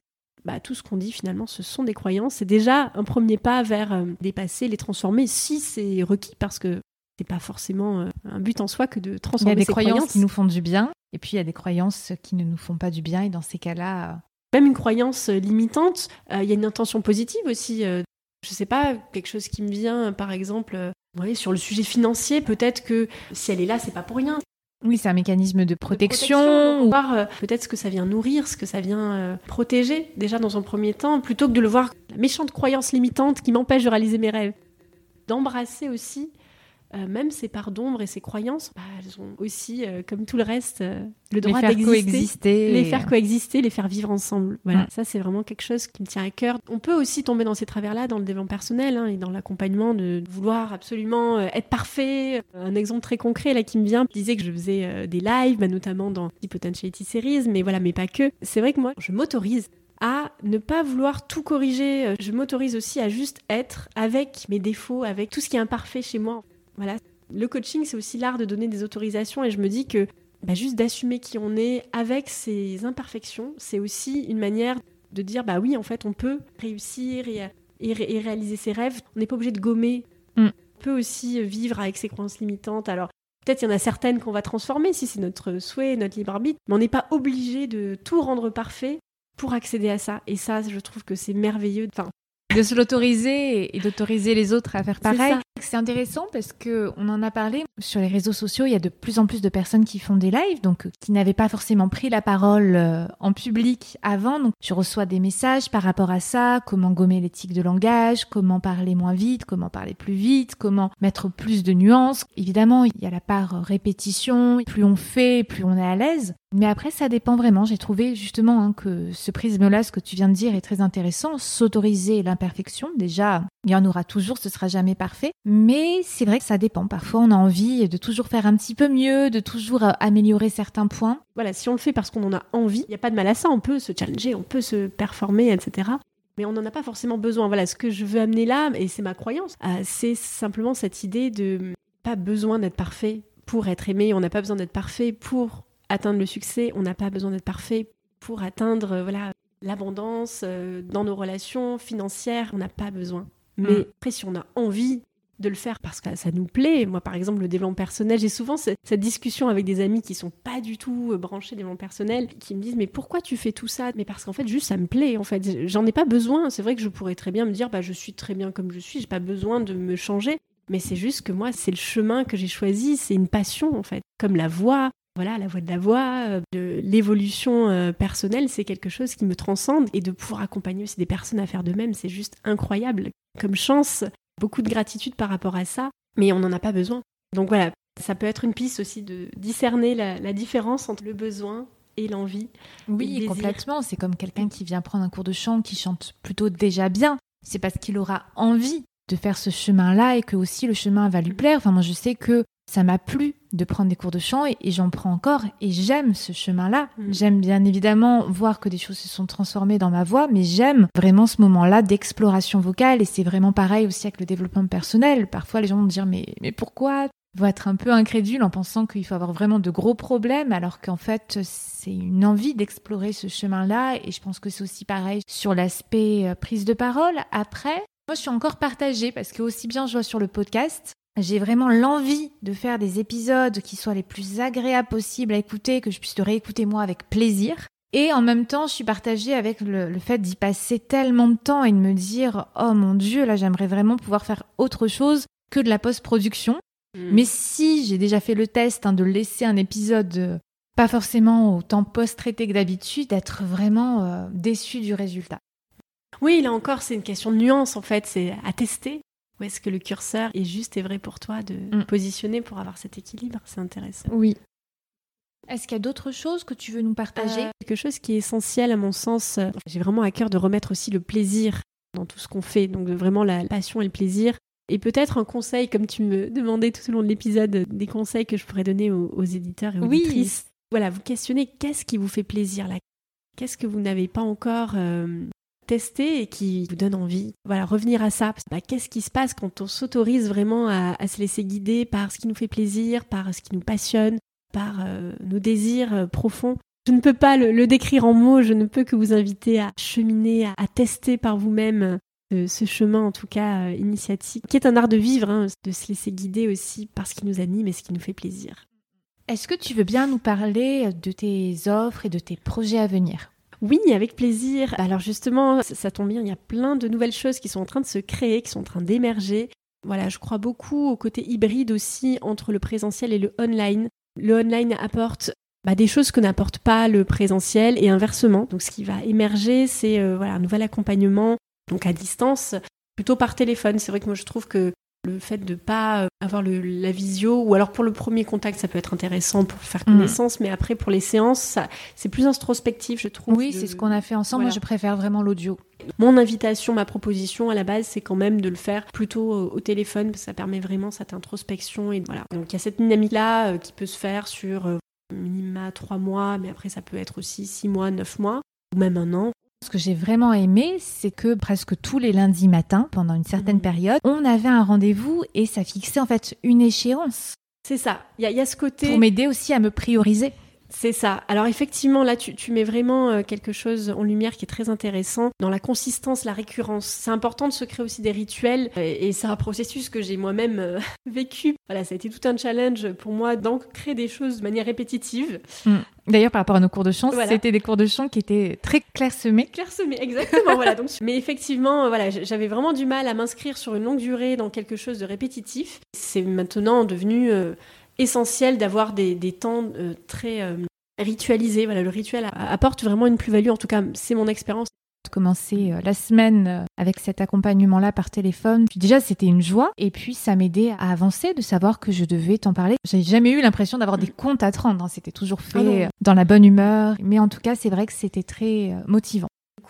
B: bah, tout ce qu'on dit finalement, ce sont des croyances. C'est déjà un premier pas vers euh, dépasser, les transformer, si c'est requis, parce que c'est pas forcément euh, un but en soi que de transformer
A: Il y a des
B: ces
A: croyances, qui nous font du bien, et puis il y a des croyances qui ne nous font pas du bien, et dans ces cas-là, euh,
B: Même une croyance limitante, il y a une intention positive aussi. je sais pas, quelque chose qui me vient, par exemple, ouais, sur le sujet financier, peut-être que si elle est là, c'est pas pour rien.
A: Oui, c'est un mécanisme de protection.
B: donc voir, euh, peut-être ce que ça vient nourrir, ce que ça vient euh, protéger déjà dans un premier temps, plutôt que de le voir la méchante croyance limitante qui m'empêche de réaliser mes rêves. D'embrasser aussi euh, même ces parts d'ombre et ces croyances, bah, elles ont aussi, euh, comme tout le reste, euh, le
A: les
B: droit
A: faire
B: d'exister.
A: coexister.
B: Les faire coexister, les faire vivre ensemble. Voilà, ça c'est vraiment quelque chose qui me tient à cœur. On peut aussi tomber dans ces travers-là dans le développement personnel hein, et dans l'accompagnement de vouloir absolument euh, être parfait. Un exemple très concret là qui me vient, je disais que je faisais des lives, bah, notamment dans The Potentiality Series, mais voilà, mais pas que. C'est vrai que moi, je m'autorise à ne pas vouloir tout corriger. Je m'autorise aussi à juste être avec mes défauts, avec tout ce qui est imparfait chez moi. Voilà. Le coaching, c'est aussi l'art de donner des autorisations et je me dis que bah, juste d'assumer qui on est avec ses imperfections, c'est aussi une manière de dire bah oui, en fait, on peut réussir et, et ré- et réaliser ses rêves. On n'est pas obligé de gommer.
A: Mm.
B: On peut aussi vivre avec ses croyances limitantes. Alors, peut-être il y en a certaines qu'on va transformer si c'est notre souhait, notre libre arbitre, mais on n'est pas obligé de tout rendre parfait pour accéder à ça. Et ça, je trouve que c'est merveilleux. Enfin,
A: de se l'autoriser et- d'autoriser les autres à faire pareil. C'est intéressant parce que on en a parlé sur les réseaux sociaux. Il y a de plus en plus de personnes qui font des lives, donc euh, qui n'avaient pas forcément pris la parole euh, en public avant. Donc, je reçois des messages par rapport à ça. Comment gommer l'éthique de langage Comment parler moins vite Comment parler plus vite Comment mettre plus de nuances Évidemment, il y a la part euh, répétition. Plus on fait, plus on est à l'aise. Mais après, ça dépend vraiment. J'ai trouvé justement hein, que ce prisme-là, ce que tu viens de dire, est très intéressant. S'autoriser l'imperfection, déjà, il y en aura toujours, ce sera jamais parfait. Mais c'est vrai que ça dépend. Parfois, on a envie de toujours faire un petit peu mieux, de toujours euh, améliorer certains points.
B: voilà, si on le fait parce qu'on en a envie, il n'y a pas de mal à ça. On peut se challenger, on peut se performer, etc. Mais on n'en a pas forcément besoin. Voilà, ce que je veux amener là, et c'est ma croyance, euh, c'est simplement cette idée de pas besoin d'être parfait pour être aimé. On n'a pas besoin d'être parfait pour atteindre le succès. On n'a pas besoin d'être parfait pour atteindre euh, voilà l'abondance euh, dans nos relations financières. On n'a pas besoin. Mais
A: Mm.
B: après, si on a envie de le faire parce que ça nous plaît. Moi, par exemple, le développement personnel, j'ai souvent ce- cette discussion avec des amis qui sont pas du tout euh, branchés développement personnel, qui me disent mais pourquoi tu fais tout ça? Mais parce qu'en fait, juste ça me plaît. En fait, j'en ai pas besoin. C'est vrai que je pourrais très bien me dire bah je suis très bien comme je suis, j'ai pas besoin de me changer. Mais c'est juste que moi, c'est le chemin que j'ai choisi, c'est une passion en fait, comme la voix. Voilà, la voix de la voix, euh, de l'évolution euh, personnelle, c'est quelque chose qui me transcende et de pouvoir accompagner aussi des personnes à faire de même, c'est juste incroyable. Comme chance, beaucoup de gratitude par rapport à ça, mais on n'en a pas besoin. Donc voilà, ça peut être une piste aussi de discerner la, la différence entre le besoin et l'envie. Et le
A: Oui, complètement. C'est comme quelqu'un qui vient prendre un cours de chant, qui chante plutôt déjà bien. C'est parce qu'il aura envie de faire ce chemin-là et que aussi le chemin va lui plaire. Enfin, moi, je sais que ça m'a plu de prendre des cours de chant et, et j'en prends encore et j'aime ce chemin-là.
B: Mm.
A: J'aime bien évidemment voir que des choses se sont transformées dans ma voix, mais j'aime vraiment ce moment-là d'exploration vocale et c'est vraiment pareil aussi avec le développement personnel. Parfois, les gens vont me dire mais, mais pourquoi? Vont être un peu incrédules en pensant qu'il faut avoir vraiment de gros problèmes, alors qu'en fait, c'est une envie d'explorer ce chemin-là. Et je pense que c'est aussi pareil sur l'aspect euh, prise de parole. Après, moi, je suis encore partagée parce que aussi bien je vois sur le podcast, j'ai vraiment l'envie de faire des épisodes qui soient les plus agréables possibles à écouter, que je puisse le réécouter moi avec plaisir. Et en même temps, je suis partagée avec le, le fait d'y passer tellement de temps et de me dire, oh mon Dieu, là, j'aimerais vraiment pouvoir faire autre chose que de la post-production. Mais si j'ai déjà fait le test hein, de laisser un épisode euh, pas forcément autant post-traité que d'habitude, d'être vraiment euh, déçu du résultat.
B: Oui, là encore, c'est une question de nuance en fait, c'est à tester. Où est-ce que le curseur est juste et vrai pour toi de
A: Mm.
B: positionner pour avoir cet équilibre? C'est intéressant.
A: Oui. Est-ce qu'il y a d'autres choses que tu veux nous partager?
B: Euh, quelque chose qui est essentiel à mon sens. euh, J'ai vraiment à cœur de remettre aussi le plaisir dans tout ce qu'on fait, donc vraiment la passion et le plaisir. Et peut-être un conseil, comme tu me demandais tout au long de l'épisode, des conseils que je pourrais donner aux, aux éditeurs et aux
A: Oui.
B: éditrices. Voilà, vous questionnez qu'est-ce qui vous fait plaisir là Qu'est-ce que vous n'avez pas encore euh, testé et qui vous donne envie Voilà, revenir à ça. Bah, qu'est-ce qui se passe quand on s'autorise vraiment à, à se laisser guider par ce qui nous fait plaisir, par ce qui nous passionne, par euh, nos désirs euh, profonds? Je ne peux pas le, décrire en mots, je ne peux que vous inviter à cheminer, à, tester par vous-même euh, ce chemin, en tout cas initiatique, qui est un art de vivre, hein, de se laisser guider aussi par ce qui nous anime et ce qui nous fait plaisir.
A: Est-ce que tu veux bien nous parler de tes offres et de tes projets à venir?
B: Oui, avec plaisir. Alors justement, ça, tombe bien, il y a plein de nouvelles choses qui sont en train de se créer, qui sont en train d'émerger. Voilà, je crois beaucoup au côté hybride aussi entre le présentiel et le online. Le online apporte bah, des choses que n'apporte pas le présentiel et inversement. Donc ce qui va émerger, c'est euh, voilà, un nouvel accompagnement, donc à distance, plutôt par téléphone. C'est vrai que moi je trouve que le fait de pas euh, avoir le, la visio, ou alors pour le premier contact, ça peut être intéressant pour faire mm. connaissance, mais après pour les séances, c'est plus introspectif, je trouve.
A: Oui, c'est ce qu'on a fait ensemble. Moi, je préfère vraiment l'audio.
B: Mon invitation, ma proposition à la base, c'est quand même de le faire plutôt au, téléphone, parce que ça permet vraiment cette introspection. Et voilà. Donc il y a cette dynamique-là euh, qui peut se faire sur euh, minima trois mois, mais après ça peut être aussi six mois, neuf mois, ou même un an.
A: Ce que j'ai vraiment aimé, c'est que presque tous les lundis matins, pendant une certaine mmh. période, on avait un rendez-vous et ça fixait en fait une échéance.
B: C'est ça. Il y, y, a ce côté.
A: Pour m'aider aussi à me prioriser.
B: C'est ça. Alors effectivement, là, tu, mets vraiment euh, quelque chose en lumière qui est très intéressant dans la consistance, la récurrence. C'est important de se créer aussi des rituels et, c'est un processus que j'ai moi-même euh, vécu. Voilà, ça a été tout un challenge pour moi d'ancrer des choses de manière répétitive.
A: Mm. D'ailleurs, par rapport à nos cours de chant, c'était des cours de chant qui étaient très clairsemés.
B: Clairsemés, exactement. voilà. Donc, mais effectivement, voilà, j'avais vraiment du mal à m'inscrire sur une longue durée dans quelque chose de répétitif. C'est maintenant devenu euh, essentiel d'avoir des, temps euh, très euh, ritualisés. Voilà, le rituel apporte vraiment une plus-value. En tout cas, c'est mon expérience
A: commencer euh, la semaine avec cet accompagnement-là par téléphone. déjà, c'était une joie. Et puis, ça m'aidait à avancer, de savoir que je devais t'en parler. J'ai jamais eu l'impression d'avoir des comptes à te rendre. Hein. C'était toujours fait ah dans la bonne humeur. Mais en tout cas, c'est vrai que c'était très motivant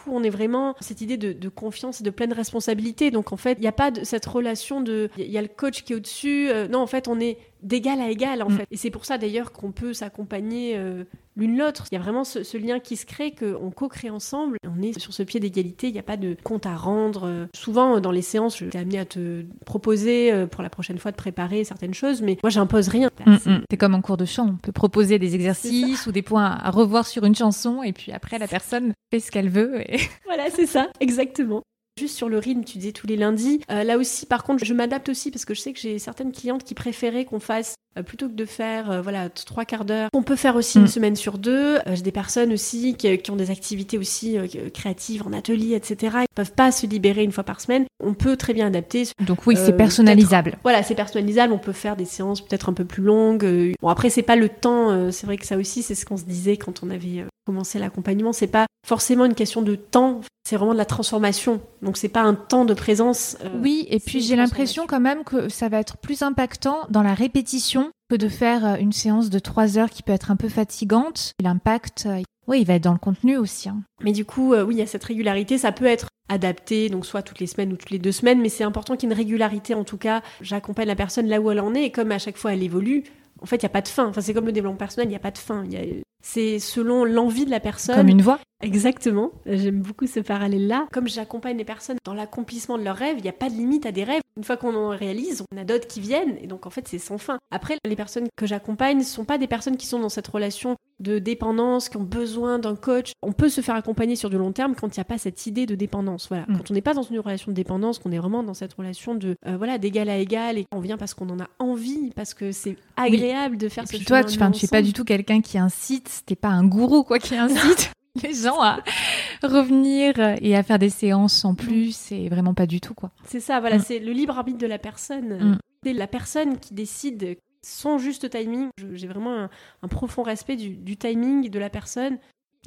B: on est vraiment cette idée de, confiance et de pleine responsabilité. Donc en fait, il n'y a pas de, cette relation de, il y a le coach qui est au-dessus. Euh, non, en fait, on est d'égal à égal en mm. fait. Et c'est pour ça d'ailleurs qu'on peut s'accompagner euh, l'une l'autre. Il y a vraiment ce, lien qui se crée, qu'on co-crée ensemble. On est sur ce pied d'égalité, il n'y a pas de compte à rendre. Souvent dans les séances, je t'ai amené à te proposer euh, pour la prochaine fois de préparer certaines choses, mais moi j'impose rien.
A: Mm, mm. C'est comme en cours de chant, on peut proposer des exercices ou des points à revoir sur une chanson et puis après la personne fait ce qu'elle veut.
B: Voilà, c'est ça, exactement. Juste sur le rythme, tu disais tous les lundis. Euh, là aussi, par contre, je m'adapte aussi parce que je sais que j'ai certaines clientes qui préféraient qu'on fasse euh, plutôt que de faire euh, voilà trois quarts d'heure. On peut faire aussi une mm. semaine sur deux. j'ai des personnes aussi qui, ont des activités aussi créatives en atelier, etc. Ils peuvent pas se libérer une fois par semaine. On peut très bien adapter.
A: Donc oui, c'est personnalisable.
B: Voilà, c'est personnalisable. On peut faire des séances peut-être un peu plus longues. Bon après, c'est pas le temps. c'est vrai que ça aussi, c'est ce qu'on se disait quand on avait commencé l'accompagnement. C'est pas forcément une question de temps c'est vraiment de la transformation. Donc c'est pas un temps de présence.
A: Euh, oui, et puis j'ai l'impression quand même que ça va être plus impactant dans la répétition que de faire euh, une séance de trois heures qui peut être un peu fatigante. L'impact, euh, oui, il va être dans le contenu aussi. Hein.
B: Mais du coup, oui, il y a cette régularité. Ça peut être adapté, donc soit toutes les semaines ou toutes les deux semaines, mais c'est important qu'il y ait une régularité. En tout cas, j'accompagne la personne là où elle en est, et comme à chaque fois elle évolue, en fait, il n'y a pas de fin. Enfin, c'est comme le développement personnel, il n'y a pas de fin. C'est selon l'envie de la personne.
A: Comme une voix.
B: Exactement. J'aime beaucoup ce parallèle-là. Comme j'accompagne les personnes dans l'accomplissement de leurs rêves, il n'y a pas de limite à des rêves. Une fois qu'on en réalise, on a d'autres qui viennent, et donc en fait, c'est sans fin. Après, les personnes que j'accompagne ne sont pas des personnes qui sont dans cette relation de dépendance, qui ont besoin d'un coach. On peut se faire accompagner sur du long terme quand il n'y a pas cette idée de dépendance. Voilà. Mm. Quand on n'est pas dans une relation de dépendance, qu'on est vraiment dans cette relation de euh, voilà d'égal à égal et qu'on vient parce qu'on en a envie, parce que c'est agréable de faire et ce
A: puis toi, tu, tu fais pas du tout quelqu'un qui incite, t'es pas un gourou quoi qui incite. les gens à revenir et à faire des séances en plus, c'est vraiment pas du tout quoi.
B: C'est ça, voilà, mm. c'est le libre arbitre de la personne. Mm. C'est la personne qui décide son juste timing. J'ai vraiment un, profond respect du, timing de la personne.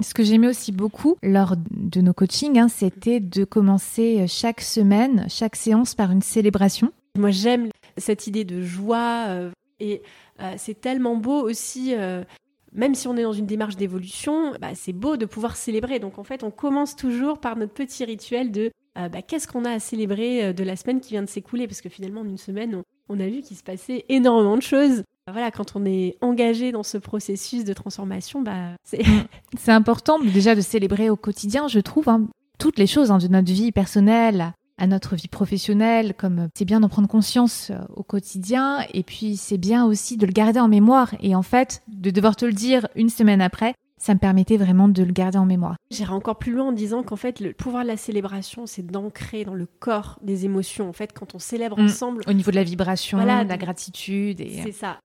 A: Ce que j'aimais aussi beaucoup lors de nos coachings, hein, c'était de commencer chaque semaine, chaque séance par une célébration.
B: Moi, j'aime cette idée de joie euh, et euh, c'est tellement beau aussi. Euh, même si on est dans une démarche d'évolution, bah, c'est beau de pouvoir célébrer. Donc en fait, on commence toujours par notre petit rituel de bah, qu'est-ce qu'on a à célébrer de la semaine qui vient de s'écouler? Parce que finalement, en une semaine, on, on a vu qu'il se passait énormément de choses. Voilà, quand on est engagé dans ce processus de transformation, bah, c'est... Mm.
A: c'est important déjà de célébrer au quotidien, je trouve, hein, toutes les choses hein, de notre vie personnelle à notre vie professionnelle, comme c'est bien d'en prendre conscience euh, au quotidien, et puis c'est bien aussi de le garder en mémoire, et en fait, de devoir te le dire une semaine après, ça me permettait vraiment de le garder en mémoire.
B: J'irai encore plus loin en disant qu'en fait, le pouvoir de la célébration, c'est d'ancrer dans le corps des émotions. En fait, quand on célèbre
A: Mm.
B: ensemble,
A: Au niveau de la vibration,
B: Voilà,
A: de la gratitude. Et...
B: c'est ça.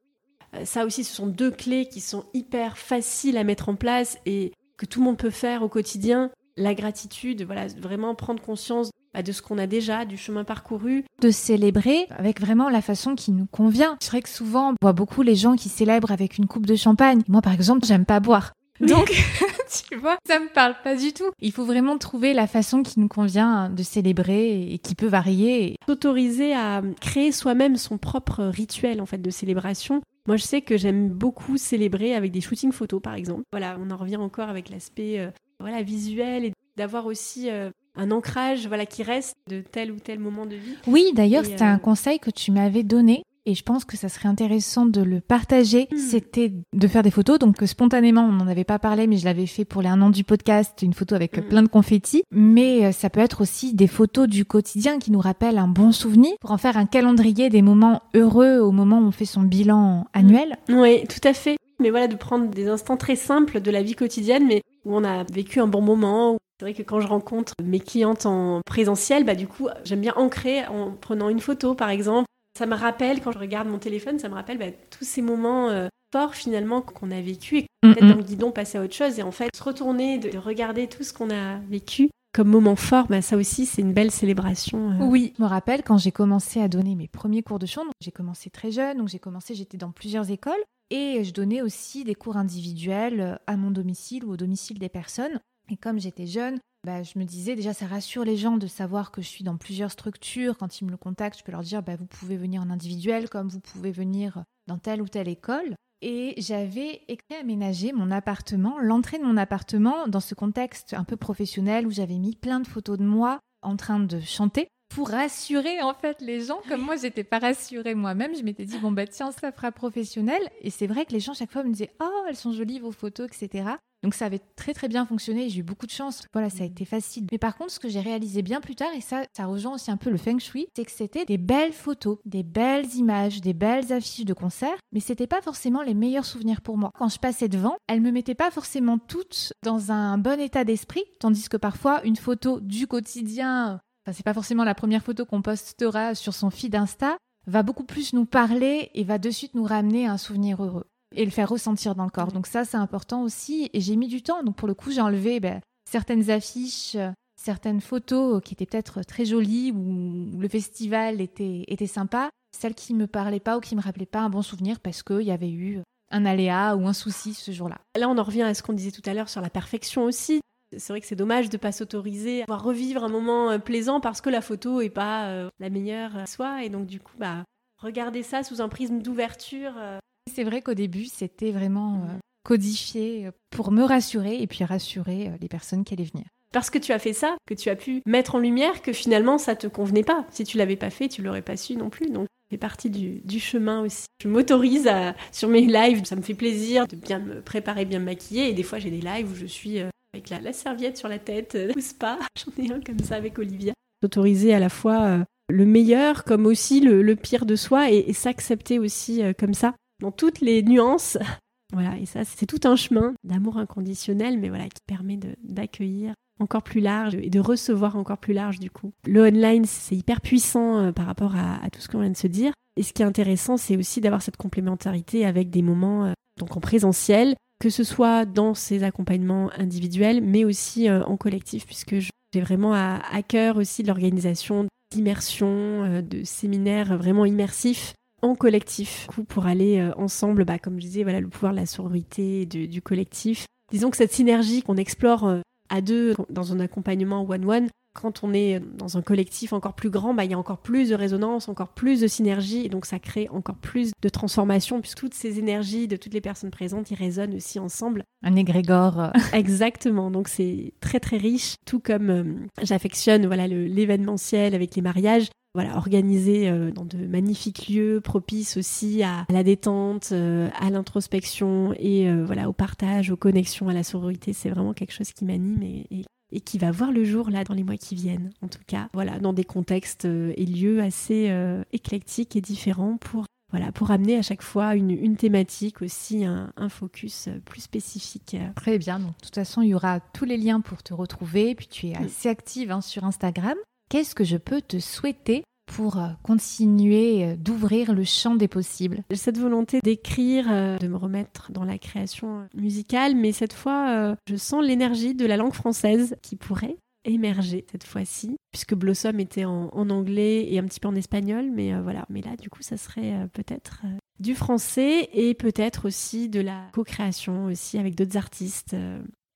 B: Euh, Ça aussi, ce sont deux clés qui sont hyper faciles à mettre en place et que tout le monde peut faire au quotidien. La gratitude, voilà, vraiment prendre conscience bah, de ce qu'on a déjà, du chemin parcouru.
A: de célébrer avec vraiment la façon qui nous convient. C'est vrai que souvent, on voit beaucoup les gens qui célèbrent avec une coupe de champagne. Moi, par exemple, j'aime pas boire. Donc, tu vois, ça me parle pas du tout. Il faut vraiment trouver la façon qui nous convient de célébrer et qui peut varier.
B: S'autoriser à créer soi-même son propre rituel en fait de célébration. Moi, je sais que j'aime beaucoup célébrer avec des shootings photos, par exemple. Voilà, on en revient encore avec l'aspect euh, voilà visuel et d'avoir aussi euh, un ancrage voilà qui reste de tel ou tel moment de vie.
A: Oui, d'ailleurs, c'était
B: euh,
A: un conseil que tu m'avais donné. Et je pense que ça serait intéressant de le partager.
B: Hmm.
A: C'était de faire des photos. Donc, euh, spontanément, on n'en avait pas parlé, mais je l'avais fait pour les un an du podcast, une photo avec euh,
B: Hmm.
A: plein de confettis. Mais euh, ça peut être aussi des photos du quotidien qui nous rappellent un bon souvenir pour en faire un calendrier des moments heureux au moment où on fait son bilan annuel.
B: Oui, tout à fait. Mais voilà, de prendre des instants très simples de la vie quotidienne, mais où on a vécu un bon moment. C'est vrai que quand je rencontre mes clientes en présentiel, bah du coup, j'aime bien ancrer en prenant une photo, par exemple. Ça me rappelle, quand je regarde mon téléphone, ça me rappelle bah, tous ces moments euh, forts finalement qu'on a vécu et
A: Mm,
B: peut-être
A: mm.
B: dans le guidon passer à autre chose. Et en fait, se retourner, de, de regarder tout ce qu'on a vécu comme moment fort, bah, ça aussi, c'est une belle célébration. euh.
A: Oui, je me rappelle quand j'ai commencé à donner mes premiers cours de chant, j'ai commencé très jeune, donc j'ai commencé, j'étais dans plusieurs écoles et je donnais aussi des cours individuels euh, à mon domicile ou au domicile des personnes. Et comme j'étais jeune, bah, je me disais déjà ça rassure les gens de savoir que je suis dans plusieurs structures. Quand ils me le contactent, je peux leur dire bah, vous pouvez venir en individuel comme vous pouvez venir dans telle ou telle école. Et j'avais aménager mon appartement, l'entrée de mon appartement dans ce contexte un peu professionnel où j'avais mis plein de photos de moi en train de chanter pour rassurer en fait les gens. Comme moi, j'étais pas rassurée moi-même, je m'étais dit bon bah tiens, ça fera professionnel. Et c'est vrai que les gens chaque fois me disaient oh elles sont jolies vos photos, etc. Donc ça avait très très bien fonctionné. J'ai eu beaucoup de chance. Voilà, ça a été facile. Mais par contre, ce que j'ai réalisé bien plus tard et ça, ça rejoint aussi un peu le feng shui, c'est que c'était des belles photos, des belles images, des belles affiches de concerts. Mais c'était pas forcément les meilleurs souvenirs pour moi. Quand je passais devant, elles me mettaient pas forcément toutes dans un bon état d'esprit, tandis que parfois une photo du quotidien Enfin, c'est pas forcément la première photo qu'on postera sur son feed Insta, va beaucoup plus nous parler et va de suite nous ramener à un souvenir heureux et le faire ressentir dans le corps. Donc ça, c'est important aussi. Et j'ai mis du temps. Donc pour le coup, j'ai enlevé ben, certaines affiches, euh, certaines photos qui étaient peut-être très jolies où le festival était, était sympa. Celles qui me parlaient pas ou qui me rappelaient pas un bon souvenir parce qu'il y avait eu un aléa ou un souci ce jour-là.
B: Là, on en revient à ce qu'on disait tout à l'heure sur la perfection aussi. C'est vrai que c'est dommage de pas s'autoriser à revivre un moment euh, plaisant parce que la photo est pas euh, la meilleure à soi et donc du coup bah regarder ça sous un prisme d'ouverture euh,
A: C'est vrai qu'au début, c'était vraiment euh, codifié pour me rassurer et puis rassurer euh, les personnes qui allaient venir.
B: parce que tu as fait ça que tu as pu mettre en lumière que finalement ça te convenait pas. Si tu l'avais pas fait, tu l'aurais pas su non plus. Donc c'est partie du, du chemin aussi. Je m'autorise à sur mes lives, ça me fait plaisir de bien me préparer, bien me maquiller et des fois j'ai des lives où je suis euh, avec la, la serviette sur la tête, euh, pousse pas. J'en ai un comme ça avec Olivia. S'autoriser à la fois euh, le meilleur comme aussi le, le pire de soi et, et s'accepter aussi euh, comme ça dans toutes les nuances. Voilà, et ça c'est tout un chemin d'amour inconditionnel, mais voilà qui permet d'accueillir encore plus large et de recevoir encore plus large du coup. Le online, c'est hyper puissant euh, par rapport à, tout ce qu'on vient de se dire. Et ce qui est intéressant, c'est aussi d'avoir cette complémentarité avec des moments euh, donc en présentiel, que ce soit dans ces accompagnements individuels, mais aussi euh, en collectif, puisque j'ai vraiment à, cœur aussi de l'organisation d'immersion, de séminaires vraiment immersifs en collectif, coup, pour aller euh, ensemble, bah, comme je disais, voilà, le pouvoir de la sororité, du, du collectif. Disons que cette synergie qu'on explore euh, à deux dans un accompagnement one-one, quand on est dans un collectif encore plus grand, bah, il y a encore plus de résonance, encore plus de synergie, et donc ça crée encore plus de transformation, puisque toutes ces énergies de toutes les personnes présentes, ils résonnent aussi ensemble.
A: Un égrégore. euh,
B: Exactement, donc c'est très très riche, tout comme euh, j'affectionne voilà le- l'événementiel avec les mariages, voilà organisé euh, dans de magnifiques lieux propices aussi à, la détente, euh, à l'introspection et euh, voilà au partage, aux connexions, à la sororité, c'est vraiment quelque chose qui m'anime et, et- et qui va voir le jour là dans les mois qui viennent. En tout cas, voilà dans des contextes et lieux assez euh, éclectiques et différents pour voilà, pour amener à chaque fois une, une thématique aussi, un, un, focus plus spécifique.
A: Très bien. Donc, de toute façon, il y aura tous les liens pour te retrouver. Puis tu es assez active hein, sur Instagram. Qu'est-ce que je peux te souhaiter pour euh, continuer euh, d'ouvrir le champ des possibles?
B: Cette volonté d'écrire, euh, de me remettre dans la création musicale, mais cette fois, je sens l'énergie de la langue française qui pourrait émerger cette fois-ci, puisque Blossom était en, anglais et un petit peu en espagnol, mais voilà. Mais là, du coup, ça serait peut-être du français et peut-être aussi de la co-création aussi avec d'autres artistes.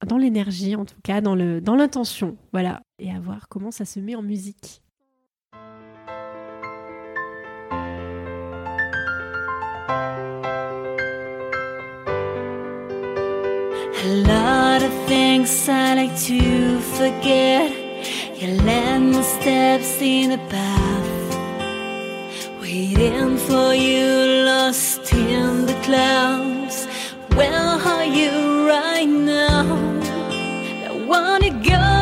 B: dans l'énergie, en tout cas, dans l'intention, voilà, et à voir comment ça se met en musique.
D: A lot of things I like to forget. You land my steps in the path, waiting for you, lost in the clouds. Where are you right now? I wanna go.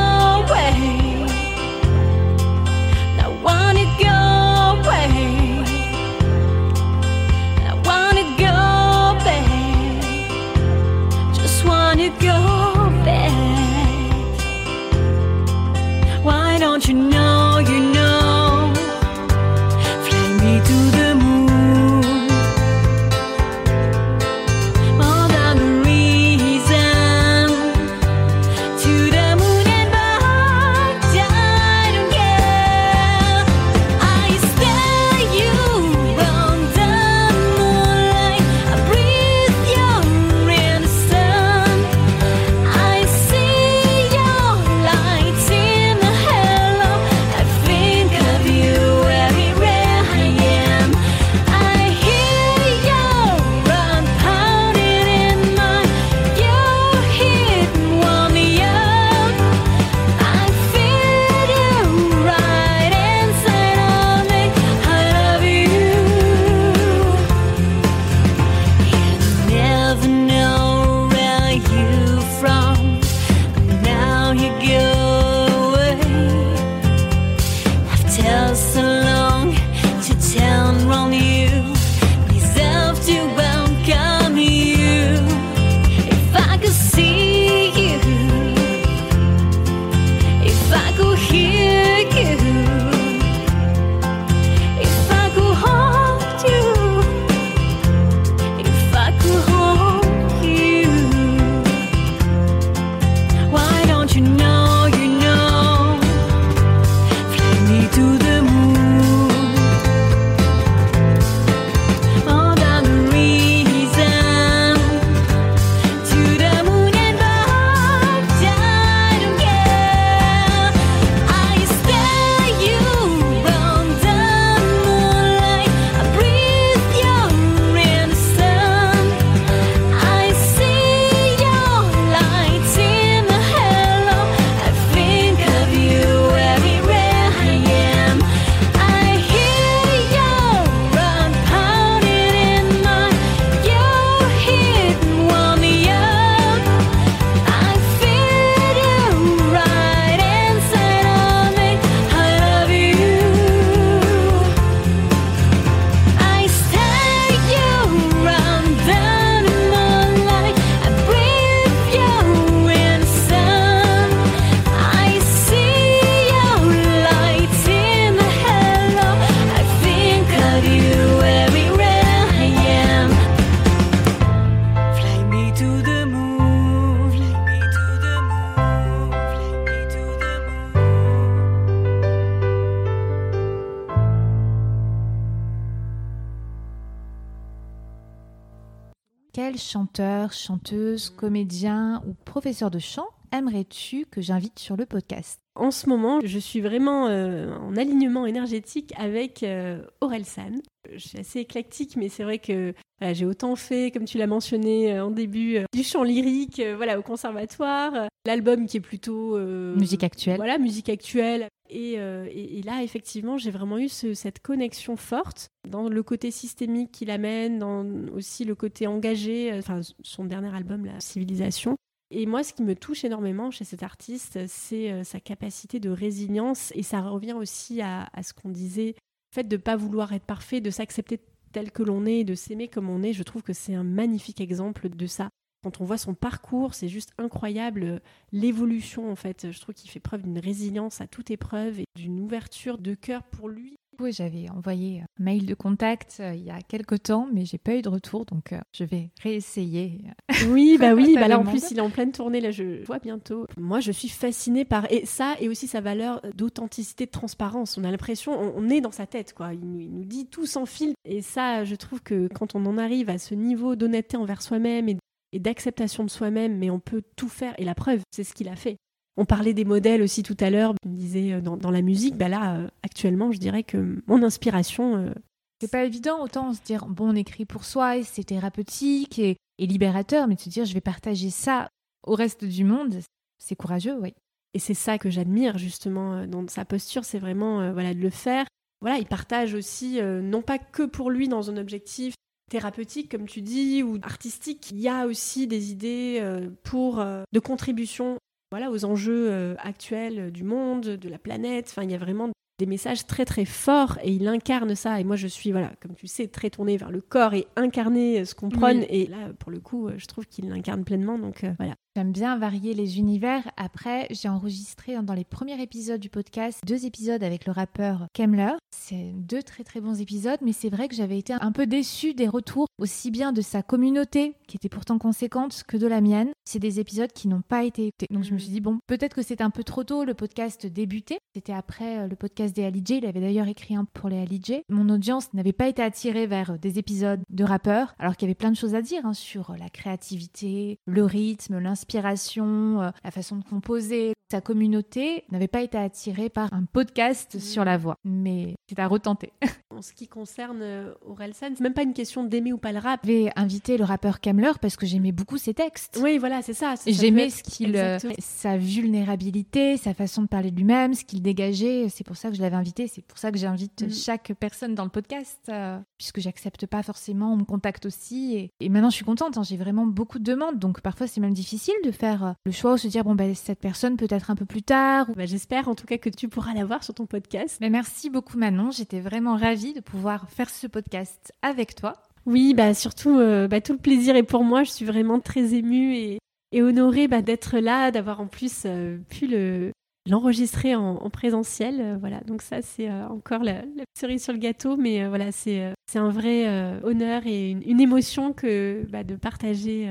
A: Chanteuse, comédien ou professeur de chant aimerais-tu que j'invite sur le podcast?
B: En ce moment, je suis vraiment euh, en alignement énergétique avec euh, Aurel San. Je suis assez éclectique, mais c'est vrai que j'ai autant fait, comme tu l'as mentionné euh, en début, du chant lyrique voilà, au conservatoire, l'album qui est plutôt...
A: musique actuelle.
B: Voilà, musique actuelle. Et, là, effectivement, j'ai vraiment eu cette connexion forte dans le côté systémique qu'il amène, dans aussi le côté engagé, enfin son dernier album, La Civilisation. Et moi, ce qui me touche énormément chez cet artiste, c'est euh, sa capacité de résilience. Et ça revient aussi à, ce qu'on disait, le fait de ne pas vouloir être parfait, de s'accepter tel que l'on est de s'aimer comme on est, je trouve que c'est un magnifique exemple de ça. Quand on voit son parcours, c'est juste incroyable euh, l'évolution en fait. Je trouve qu'il fait preuve d'une résilience à toute épreuve et d'une ouverture de cœur pour lui
A: oui, j'avais envoyé un mail de contact euh, il y a quelques temps, mais j'ai pas eu de retour, donc euh, je vais réessayer.
B: Oui, bah oui, bah là en plus il est en pleine tournée, là je vois bientôt. Moi je suis fascinée par et ça et aussi sa valeur d'authenticité, de transparence. On a l'impression, on, est dans sa tête quoi. Il nous, dit tout sans fil et ça, je trouve que quand on en arrive à ce niveau d'honnêteté envers soi-même et et d'acceptation de soi-même, mais on peut tout faire. Et la preuve, c'est ce qu'il a fait. On parlait des modèles aussi tout à l'heure, on disait euh, dans, la musique, bah là, euh, actuellement, je dirais que mon inspiration...
A: Euh, c'est pas évident, autant se dire, bon, on écrit pour soi, et c'est thérapeutique et, libérateur, mais de se dire, je vais partager ça au reste du monde, c'est courageux, oui.
B: Et c'est ça que j'admire justement dans sa posture, c'est vraiment voilà de le faire. Voilà, il partage aussi non pas que pour lui dans un objectif thérapeutique, comme tu dis, ou artistique. Il y a aussi des idées pour de contribution voilà, aux enjeux euh, actuels du monde, de la planète. Enfin, il y a vraiment des messages très très forts et il incarne ça. Et moi, je suis, voilà, comme tu sais, très tournée vers le corps et incarner ce qu'on prône. Et là, pour le coup, je trouve qu'il l'incarne pleinement. Donc euh, voilà.
A: J'aime bien varier les univers. Après, j'ai enregistré dans les premiers épisodes du podcast deux épisodes avec le rappeur Kemler. C'est deux très très bons épisodes, mais c'est vrai que j'avais été un peu déçue des retours, aussi bien de sa communauté, qui était pourtant conséquente, que de la mienne. C'est des épisodes qui n'ont pas été écoutés. Donc je me suis dit, bon, peut-être que c'était un peu trop tôt, le podcast débutait. C'était après euh, le podcast des Ali Il avait d'ailleurs écrit un pour les Ali Mon audience n'avait pas été attirée vers des épisodes de rappeurs, alors qu'il y avait plein de choses à dire hein, sur la créativité, le rythme, l'inspiration euh, la façon de composer. Sa communauté n'avait pas été attirée par un podcast sur la voix, mais c'est à retenter.
B: En ce qui concerne euh, Orelsan, c'est même pas une question d'aimer ou pas le rap.
A: J'avais invité le rappeur Kamler parce que j'aimais beaucoup ses textes.
B: Oui, voilà, c'est ça.
A: J'aimais ce qu'il, euh, sa vulnérabilité, sa façon de parler de lui-même, ce qu'il dégageait. C'est pour ça que je l'avais invité. C'est pour ça que j'invite mm. chaque personne dans le podcast, puisque j'accepte pas forcément. On me contacte aussi, et, maintenant je suis contente. Hein. j'ai vraiment beaucoup de demandes, donc parfois c'est même difficile de faire euh, le choix ou se dire bon ben cette personne peut être un peu plus tard.
B: Bah, j'espère en tout cas que tu pourras la voir sur ton podcast.
A: Mais merci beaucoup Manon, j'étais vraiment ravie de pouvoir faire ce podcast avec toi.
B: Oui, bah surtout euh, bah, tout le plaisir est pour moi. Je suis vraiment très émue et, et honorée bah, d'être là, d'avoir en plus euh, pu le l'enregistrer en, présentiel. voilà, donc ça c'est encore la, cerise sur le gâteau, mais voilà, c'est c'est un vrai honneur et une, une émotion que bah, de partager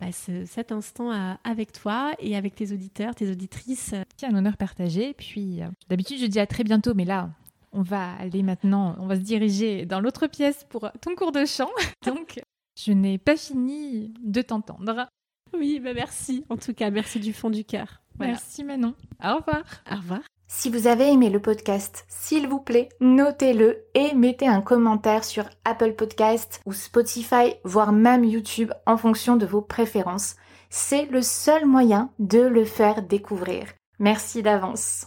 B: bah, cet instant avec toi et avec tes auditeurs, tes auditrices.
A: C'est un honneur partagé. Puis, euh, d'habitude, je dis à très bientôt, mais là, on va aller maintenant, on va se diriger dans l'autre pièce pour ton cours de chant. Donc, je n'ai pas fini de t'entendre.
B: Oui, bah merci. En tout cas, merci du fond du cœur.
A: Merci Manon. Au revoir.
B: Au revoir.
D: Si vous avez aimé le podcast, s'il vous plaît, notez-le et mettez un commentaire sur Apple Podcast ou Spotify, voire même YouTube en fonction de vos préférences. C'est le seul moyen de le faire découvrir. Merci d'avance.